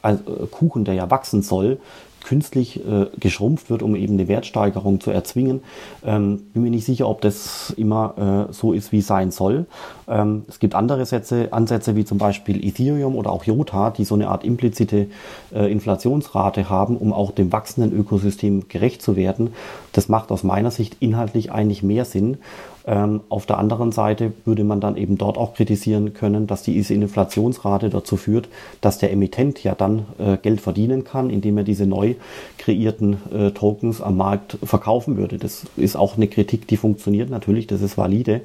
also Kuchen, der ja wachsen soll, künstlich äh, geschrumpft wird, um eben eine Wertsteigerung zu erzwingen. Ähm, bin mir nicht sicher, ob das immer äh, so ist, wie sein soll. Ähm, es gibt andere Sätze, Ansätze wie zum Beispiel Ethereum oder auch Jota, die so eine Art implizite äh, Inflationsrate haben, um auch dem wachsenden Ökosystem gerecht zu werden. Das macht aus meiner Sicht inhaltlich eigentlich mehr Sinn. Ähm, auf der anderen Seite würde man dann eben dort auch kritisieren können, dass diese Inflationsrate dazu führt, dass der Emittent ja dann äh, Geld verdienen kann, indem er diese neu kreierten äh, Tokens am Markt verkaufen würde. Das ist auch eine Kritik, die funktioniert natürlich, das ist valide,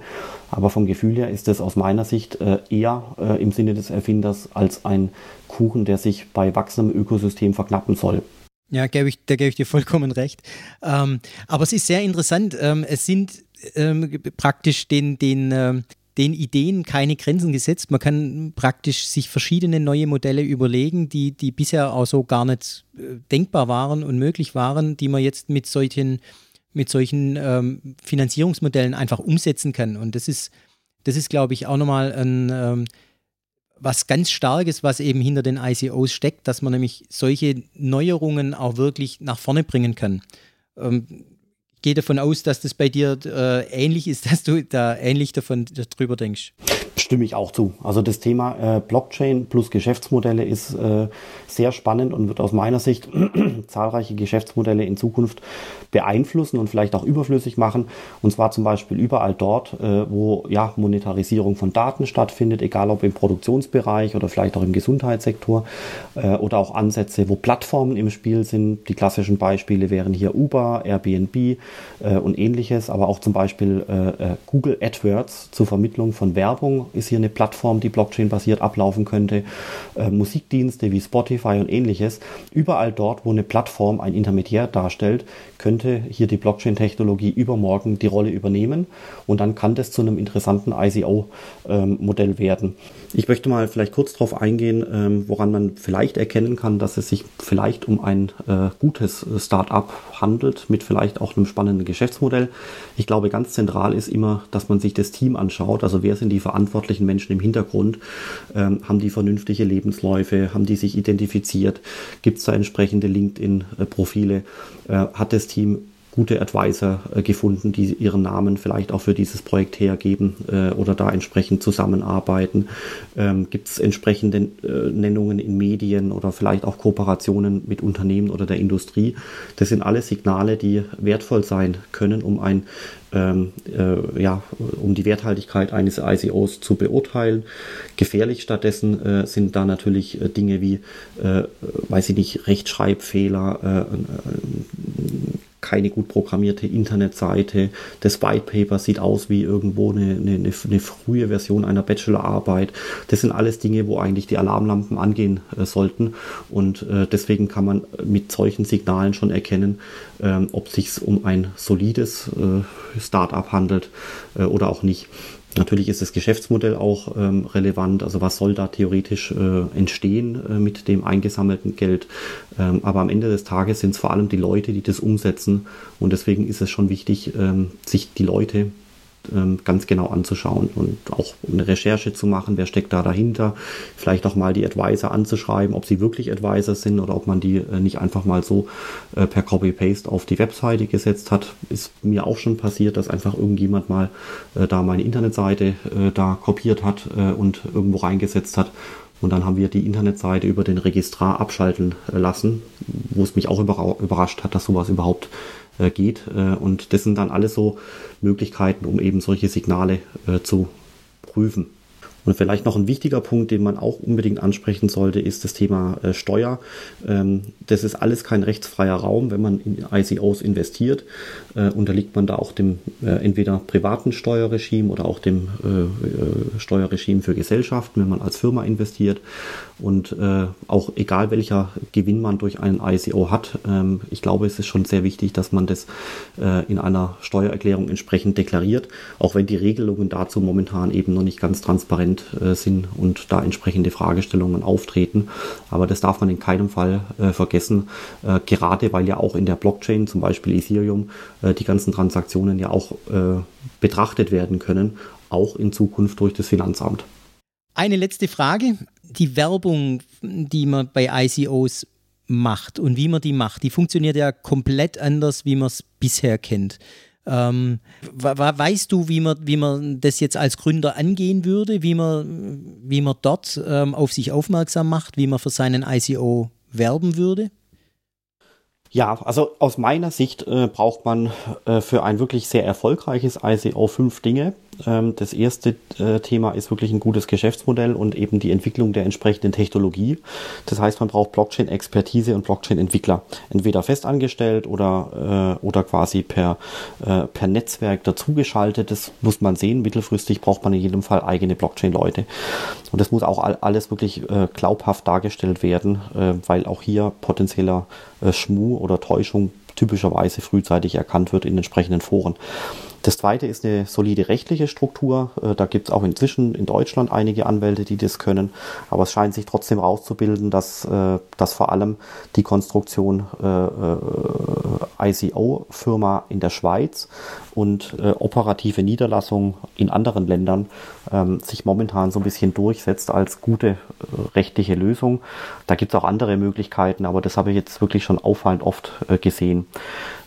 aber vom Gefühl her ist es aus meiner Sicht äh, eher äh, im Sinne des Erfinders als ein Kuchen, der sich bei wachsendem Ökosystem verknappen soll. Ja, gebe ich, da gebe ich dir vollkommen recht. Ähm, aber es ist sehr interessant. Ähm, es sind ähm, praktisch den, den, äh, den Ideen keine Grenzen gesetzt. Man kann praktisch sich verschiedene neue Modelle überlegen, die, die bisher auch so gar nicht äh, denkbar waren und möglich waren, die man jetzt mit solchen, mit solchen ähm, Finanzierungsmodellen einfach umsetzen kann. Und das ist, das ist, glaube ich, auch nochmal ein ähm, was ganz Starkes, was eben hinter den ICOs steckt, dass man nämlich solche Neuerungen auch wirklich nach vorne bringen kann. Ähm, gehe davon aus, dass das bei dir äh, ähnlich ist, dass du da ähnlich davon drüber denkst. Stimme ich auch zu. Also das Thema äh, Blockchain plus Geschäftsmodelle ist äh, sehr spannend und wird aus meiner Sicht zahlreiche Geschäftsmodelle in Zukunft beeinflussen und vielleicht auch überflüssig machen. Und zwar zum Beispiel überall dort, äh, wo ja Monetarisierung von Daten stattfindet, egal ob im Produktionsbereich oder vielleicht auch im Gesundheitssektor oder auch Ansätze, wo Plattformen im Spiel sind. Die klassischen Beispiele wären hier Uber, Airbnb und ähnliches, aber auch zum Beispiel Google AdWords zur Vermittlung von Werbung ist hier eine Plattform, die Blockchain-basiert ablaufen könnte. Äh, Musikdienste wie Spotify und ähnliches. Überall dort, wo eine Plattform ein Intermediär darstellt, könnte hier die Blockchain-Technologie übermorgen die Rolle übernehmen und dann kann das zu einem interessanten ICO-Modell ähm, werden. Ich möchte mal vielleicht kurz darauf eingehen, ähm, woran man vielleicht erkennen kann, dass es sich vielleicht um ein äh, gutes Start-up handelt, mit vielleicht auch einem spannenden Geschäftsmodell. Ich glaube, ganz zentral ist immer, dass man sich das Team anschaut. Also wer sind die verantwortlichen Menschen im Hintergrund? Ähm, haben die vernünftige Lebensläufe? Haben die sich identifiziert? Gibt es da entsprechende LinkedIn-Profile? Äh, hat das Team gute Advisor äh, gefunden, die ihren Namen vielleicht auch für dieses Projekt hergeben äh, oder da entsprechend zusammenarbeiten. Ähm, Gibt es entsprechende äh, Nennungen in Medien oder vielleicht auch Kooperationen mit Unternehmen oder der Industrie? Das sind alle Signale, die wertvoll sein können, um ein ähm, äh, ja, um die Werthaltigkeit eines ICOs zu beurteilen. Gefährlich stattdessen äh, sind da natürlich äh, Dinge wie, äh, weiß ich nicht, Rechtschreibfehler, äh, keine gut programmierte Internetseite. Das White Paper sieht aus wie irgendwo eine, eine, eine frühe Version einer Bachelorarbeit. Das sind alles Dinge, wo eigentlich die Alarmlampen angehen äh, sollten. Und äh, deswegen kann man mit solchen Signalen schon erkennen, ähm, ob es sich um ein solides äh, Startup handelt äh, oder auch nicht. Natürlich ist das Geschäftsmodell auch ähm, relevant, also was soll da theoretisch äh, entstehen äh, mit dem eingesammelten Geld. Ähm, aber am Ende des Tages sind es vor allem die Leute, die das umsetzen und deswegen ist es schon wichtig, ähm, sich die Leute ähm, ganz genau anzuschauen und auch eine Recherche zu machen, wer steckt da dahinter, vielleicht auch mal die Advisor anzuschreiben, ob sie wirklich Advisor sind oder ob man die äh, nicht einfach mal so äh, per Copy-Paste auf die Webseite gesetzt hat. Ist mir auch schon passiert, dass einfach irgendjemand mal äh, da meine Internetseite da kopiert hat und irgendwo reingesetzt hat. Und dann haben wir die Internetseite über den Registrar abschalten lassen, wo es mich auch überrascht hat, dass sowas überhaupt äh, geht. Äh, und das sind dann alles so Möglichkeiten, um eben solche Signale äh, zu prüfen. Und vielleicht noch ein wichtiger Punkt, den man auch unbedingt ansprechen sollte, ist das Thema äh, Steuer. Ähm, das ist alles kein rechtsfreier Raum. Wenn man in ICOs investiert, äh, unterliegt man da auch dem äh, entweder privaten Steuerregime oder auch dem äh, äh, Steuerregime für Gesellschaften, wenn man als Firma investiert. Und äh, auch egal welcher Gewinn man durch einen ICO hat, ähm, ich glaube, es ist schon sehr wichtig, dass man das in einer Steuererklärung entsprechend deklariert, auch wenn die Regelungen dazu momentan eben noch nicht ganz transparent Prozent äh, sind und da entsprechende Fragestellungen auftreten. Aber das darf man in keinem Fall äh, vergessen, äh, gerade weil ja auch in der Blockchain, zum Beispiel Ethereum, die ganzen Transaktionen ja auch betrachtet werden können, auch in Zukunft durch das Finanzamt. Eine letzte Frage. Die Werbung, die man bei ICOs macht und wie man die macht, die funktioniert ja komplett anders, wie man es bisher kennt. Ähm, weißt du, wie man, wie man das jetzt als Gründer angehen würde, wie man, wie man dort ähm, auf sich aufmerksam macht, wie man für seinen ICO werben würde? Ja, also aus meiner Sicht äh, braucht man äh, für ein wirklich sehr erfolgreiches ICO fünf Dinge. Ähm, das erste äh, Thema ist wirklich ein gutes Geschäftsmodell und eben die Entwicklung der entsprechenden Technologie. Das heißt, man braucht Blockchain-Expertise und Blockchain-Entwickler. Entweder festangestellt oder, äh, oder quasi per, äh, per Netzwerk dazugeschaltet. Das muss man sehen. Mittelfristig braucht man in jedem Fall eigene Blockchain-Leute. Und das muss auch alles wirklich glaubhaft dargestellt werden, weil auch hier potenzieller Schmuh oder Täuschung typischerweise frühzeitig erkannt wird in entsprechenden Foren. Das zweite ist eine solide rechtliche Struktur. Äh, da gibt es auch inzwischen in Deutschland einige Anwälte, die das können. Aber es scheint sich trotzdem rauszubilden, dass, äh, dass vor allem die Konstruktion äh, ICO-Firma in der Schweiz und operative Niederlassung in anderen Ländern ähm, sich momentan so ein bisschen durchsetzt als gute rechtliche Lösung. Da gibt es auch andere Möglichkeiten, aber das habe ich jetzt wirklich schon auffallend oft gesehen.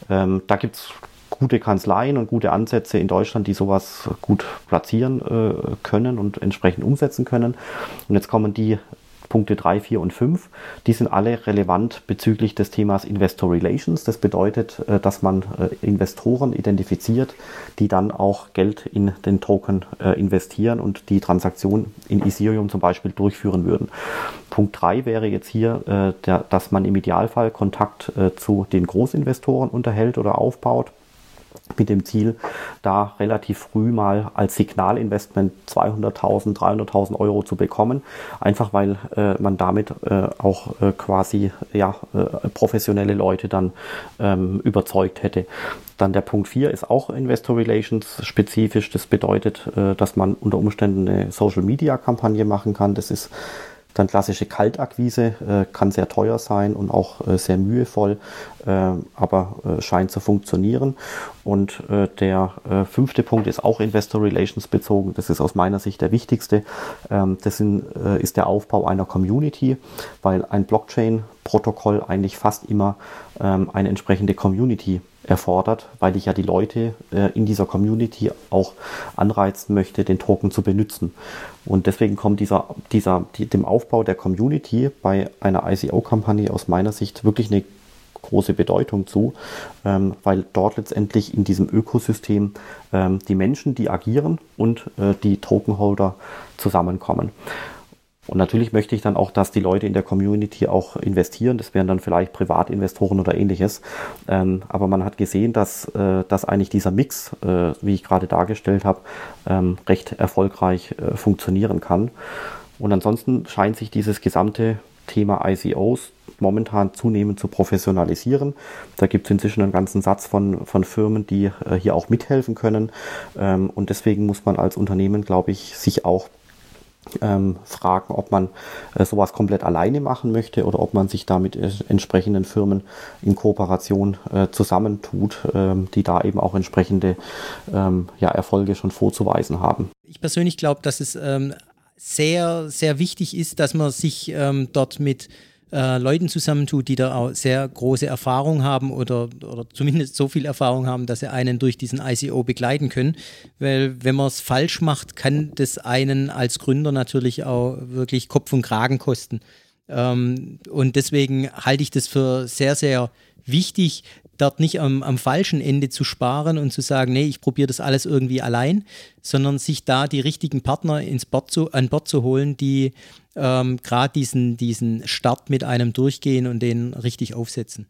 Ähm, da gibt es gute Kanzleien und gute Ansätze in Deutschland, die sowas gut platzieren äh, können und entsprechend umsetzen können. Und jetzt kommen die Punkte 3, 4 und 5. Die sind alle relevant bezüglich des Themas Investor Relations. Das bedeutet, äh, dass man äh, Investoren identifiziert, die dann auch Geld in den Token äh, investieren und die Transaktion in Ethereum zum Beispiel durchführen würden. Punkt 3 wäre jetzt hier, dass man im Idealfall Kontakt zu den Großinvestoren unterhält oder aufbaut mit dem Ziel, da relativ früh mal als Signalinvestment 200.000, 300.000 Euro zu bekommen, einfach weil äh, man damit äh, auch äh, quasi ja, äh, professionelle Leute dann ähm, überzeugt hätte. Dann der Punkt 4 ist auch Investor Relations spezifisch. Das bedeutet, äh, dass man unter Umständen eine Social Media Kampagne machen kann. Das ist dann klassische Kaltakquise äh, kann sehr teuer sein und auch äh, sehr mühevoll, aber äh, scheint zu funktionieren. Und äh, der äh, fünfte Punkt ist auch Investor Relations bezogen. Das ist aus meiner Sicht der wichtigste. Ähm, das sind, ist der Aufbau einer Community, weil ein Blockchain-Protokoll eigentlich fast immer ähm, eine entsprechende Community erfordert, weil ich ja die Leute äh, in dieser Community auch anreizen möchte, den Token zu benutzen. Und deswegen kommt dieser, dieser, die, dem Aufbau der Community bei einer ICO-Kampagne aus meiner Sicht wirklich eine große Bedeutung zu, ähm, weil dort letztendlich in diesem Ökosystem ähm, die Menschen, die agieren und äh, die Tokenholder zusammenkommen. Und natürlich möchte ich dann auch, dass die Leute in der Community auch investieren. Das wären dann vielleicht Privatinvestoren oder ähnliches. Ähm, aber man hat gesehen, dass, äh, dass eigentlich dieser Mix, äh, wie ich gerade dargestellt habe, ähm, recht erfolgreich äh, funktionieren kann. Und ansonsten scheint sich dieses gesamte Thema ICOs momentan zunehmend zu professionalisieren. Da gibt es inzwischen einen ganzen Satz von, von Firmen, die äh, hier auch mithelfen können. Ähm, und deswegen muss man als Unternehmen, glaube ich, sich auch ähm, fragen, ob man äh, sowas komplett alleine machen möchte oder ob man sich da mit äh, entsprechenden Firmen in Kooperation äh, zusammentut, ähm, die da eben auch entsprechende ähm, ja, Erfolge schon vorzuweisen haben. Ich persönlich glaube, dass es ähm, sehr, sehr wichtig ist, dass man sich ähm, dort mit äh, Leuten zusammentut, die da auch sehr große Erfahrung haben oder, oder zumindest so viel Erfahrung haben, dass sie einen durch diesen ICO begleiten können. Weil wenn man es falsch macht, kann das einen als Gründer natürlich auch wirklich Kopf und Kragen kosten. Ähm, und deswegen halte ich das für sehr, sehr wichtig, dort nicht am, am, falschen Ende zu sparen und zu sagen, nee, ich probiere das alles irgendwie allein, sondern sich da die richtigen Partner ins Bord zu, an Bord zu holen, die ähm, gerade diesen, diesen Start mit einem durchgehen und den richtig aufsetzen.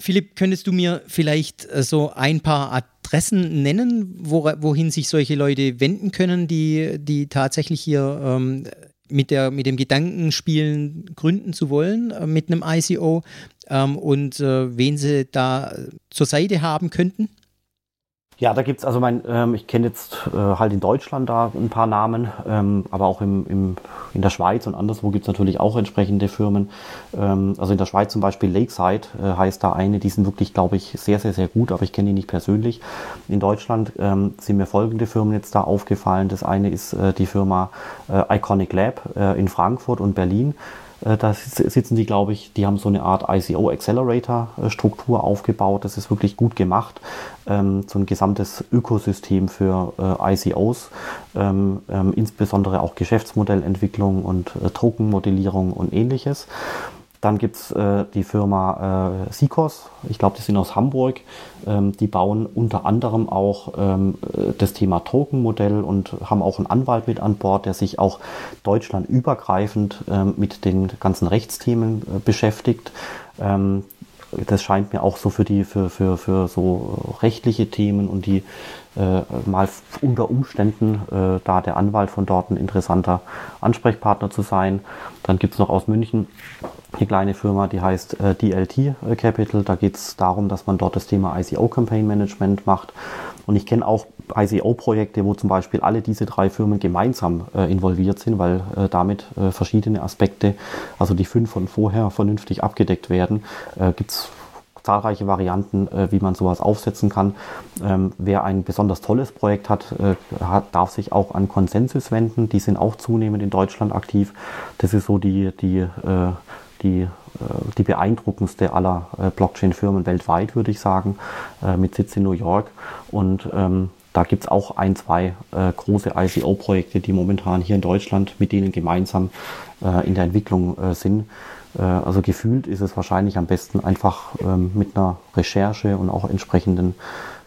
Philipp, könntest du mir vielleicht äh, so ein paar Adressen nennen, wo, wohin sich solche Leute wenden können, die, die tatsächlich hier ähm, mit, der, mit dem Gedanken spielen, gründen zu wollen äh, mit einem ICO ähm, und äh, wen sie da zur Seite haben könnten? Ja, da gibt's also mein, ähm, ich kenne jetzt äh, halt in Deutschland da ein paar Namen, ähm, aber auch im, im, in der Schweiz und anderswo gibt's natürlich auch entsprechende Firmen. Ähm, also in der Schweiz zum Beispiel Lakeside äh, heißt da eine, die sind wirklich, glaube ich, sehr, sehr, sehr gut, aber ich kenne die nicht persönlich. In Deutschland ähm, sind mir folgende Firmen jetzt da aufgefallen. Das eine ist äh, die Firma äh, Iconic Lab äh, in Frankfurt und Berlin. Äh, da sitzen die, glaube ich, die haben so eine Art ICO Accelerator Struktur aufgebaut. Das ist wirklich gut gemacht. Ähm, so ein gesamtes Ökosystem für äh, ICOs, ähm, ähm, insbesondere auch Geschäftsmodellentwicklung und äh, Tokenmodellierung und ähnliches. Dann gibt es äh, die Firma äh, Sikos, ich glaube, die sind aus Hamburg. Ähm, die bauen unter anderem auch ähm, äh, das Thema Tokenmodell und haben auch einen Anwalt mit an Bord, der sich auch deutschlandübergreifend ähm, mit den ganzen Rechtsthemen äh, beschäftigt. Ähm, das scheint mir auch so für die, für, für, für so rechtliche Themen und die mal unter Umständen äh, da der Anwalt von dort ein interessanter Ansprechpartner zu sein. Dann gibt es noch aus München eine kleine Firma, die heißt äh, DLT Capital. Da geht es darum, dass man dort das Thema ICO Campaign Management macht. Und ich kenne auch ICO-Projekte, wo zum Beispiel alle diese drei Firmen gemeinsam äh, involviert sind, weil äh, damit äh, verschiedene Aspekte, also die fünf von vorher, vernünftig abgedeckt werden. Äh, Gibt es zahlreiche Varianten, äh, wie man sowas aufsetzen kann. Ähm, wer ein besonders tolles Projekt hat, äh, hat, darf sich auch an Konsensus wenden. Die sind auch zunehmend in Deutschland aktiv. Das ist so die, die, äh, die, äh, die beeindruckendste aller äh, Blockchain-Firmen weltweit, würde ich sagen, äh, mit Sitz in New York. Und ähm, da gibt es auch ein, zwei äh, große ICO-Projekte, die momentan hier in Deutschland mit denen gemeinsam äh, in der Entwicklung äh, sind. Äh, also gefühlt ist es wahrscheinlich am besten einfach ähm, mit einer Recherche und auch entsprechenden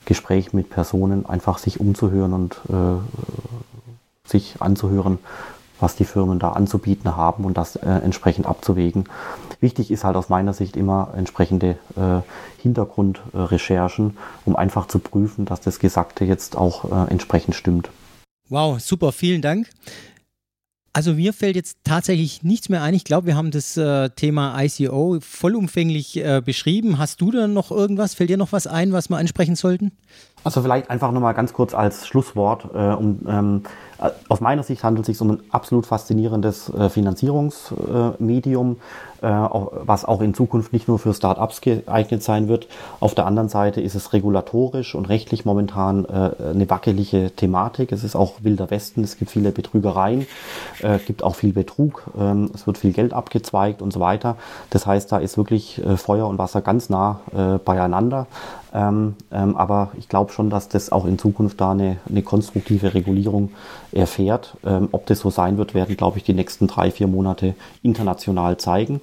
Gespräch mit Personen einfach sich umzuhören und äh, sich anzuhören, was die Firmen da anzubieten haben und das äh, entsprechend abzuwägen. Wichtig ist halt aus meiner Sicht immer entsprechende Hintergrundrecherchen, um einfach zu prüfen, dass das Gesagte jetzt auch entsprechend stimmt. Wow, super, vielen Dank. Also mir fällt jetzt tatsächlich nichts mehr ein. Ich glaube, wir haben das äh, Thema ICO vollumfänglich äh, beschrieben. Hast du da noch irgendwas? Fällt dir noch was ein, was wir ansprechen sollten? Also vielleicht einfach nochmal ganz kurz als Schlusswort. Äh, um, ähm, aus meiner Sicht handelt es sich um ein absolut faszinierendes äh, Finanzierungsmedium, äh, was auch in Zukunft nicht nur für Start-ups geeignet sein wird. Auf der anderen Seite ist es regulatorisch und rechtlich momentan äh, eine wackelige Thematik. Es ist auch wilder Westen, es gibt viele Betrügereien, äh, gibt auch viel Betrug, ähm, es wird viel Geld abgezweigt und so weiter. Das heißt, da ist wirklich äh, Feuer und Wasser ganz nah äh, beieinander. Ähm, ähm, aber ich glaube schon, dass das auch in Zukunft da eine, eine konstruktive Regulierung erfährt. Ob das so sein wird, werden, glaube ich, die nächsten drei, vier Monate international zeigen.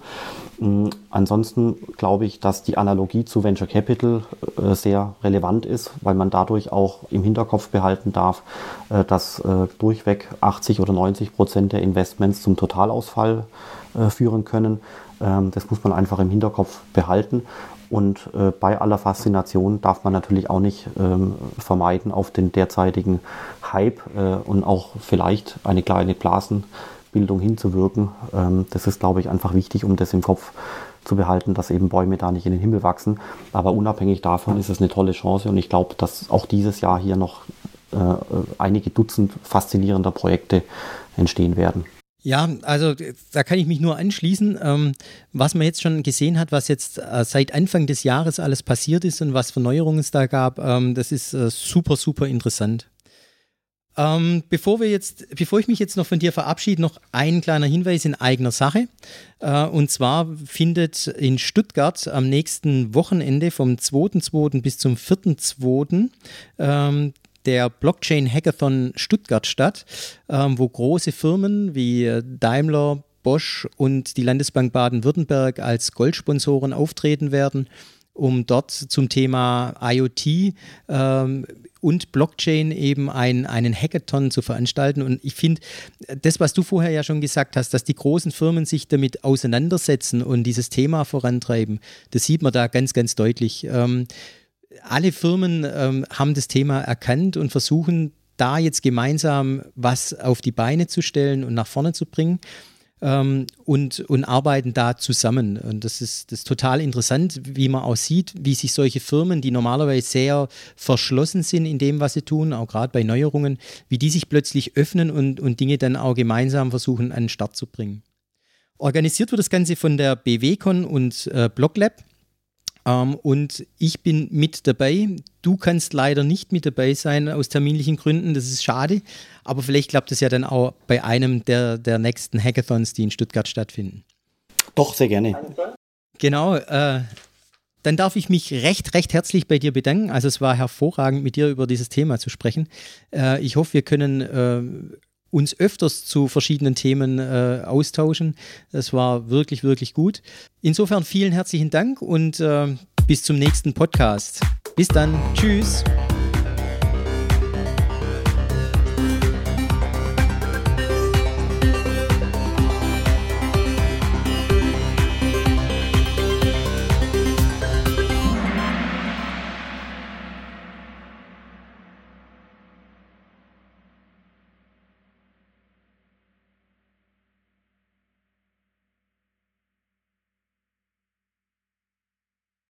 Ähm, ansonsten glaube ich, dass die Analogie zu Venture Capital äh, sehr relevant ist, weil man dadurch auch im Hinterkopf behalten darf, äh, dass äh, durchweg 80 oder 90 Prozent der Investments zum Totalausfall führen können. Ähm, das muss man einfach im Hinterkopf behalten. Und bei aller Faszination darf man natürlich auch nicht ähm, vermeiden, auf den derzeitigen Hype und auch vielleicht eine kleine Blasenbildung hinzuwirken. Ähm, das ist, glaube ich, einfach wichtig, um das im Kopf zu behalten, dass eben Bäume da nicht in den Himmel wachsen. Aber unabhängig davon ist es eine tolle Chance und ich glaube, dass auch dieses Jahr hier noch äh, einige Dutzend faszinierender Projekte entstehen werden. Ja, also da kann ich mich nur anschließen. Ähm, was man jetzt schon gesehen hat, was jetzt äh, seit Anfang des Jahres alles passiert ist und was für Neuerungen es da gab, ähm, das ist äh, super, super interessant. Ähm, bevor wir jetzt, bevor ich mich jetzt noch von dir verabschiede, noch ein kleiner Hinweis in eigener Sache. Äh, und zwar findet in Stuttgart am nächsten Wochenende vom 2.2. bis zum 4.2. Ähm, der Blockchain Hackathon Stuttgart statt, ähm, wo große Firmen wie Daimler, Bosch und die Landesbank Baden-Württemberg als Goldsponsoren auftreten werden, um dort zum Thema IoT ähm, und Blockchain eben ein, einen Hackathon zu veranstalten. Und ich finde, das, was du vorher ja schon gesagt hast, dass die großen Firmen sich damit auseinandersetzen und dieses Thema vorantreiben, das sieht man da ganz, ganz deutlich. Ähm, alle Firmen ähm, haben das Thema erkannt und versuchen da jetzt gemeinsam was auf die Beine zu stellen und nach vorne zu bringen. Ähm, und, und arbeiten da zusammen. Und das ist, das ist total interessant, wie man auch sieht, wie sich solche Firmen, die normalerweise sehr verschlossen sind in dem, was sie tun, auch gerade bei Neuerungen, wie die sich plötzlich öffnen und, und Dinge dann auch gemeinsam versuchen an den Start zu bringen. Organisiert wird das Ganze von der BWCon und äh, BlockLab. Ähm, und ich bin mit dabei. Du kannst leider nicht mit dabei sein aus terminlichen Gründen. Das ist schade. Aber vielleicht klappt es ja dann auch bei einem der, der nächsten Hackathons, die in Stuttgart stattfinden. Doch, sehr gerne. Genau. Äh, dann darf ich mich recht, recht herzlich bei dir bedanken. Also es war hervorragend, mit dir über dieses Thema zu sprechen. Äh, ich hoffe, wir können äh, uns öfters zu verschiedenen Themen äh, austauschen. Das war wirklich, wirklich gut. Insofern vielen herzlichen Dank und äh, bis zum nächsten Podcast. Bis dann. Tschüss.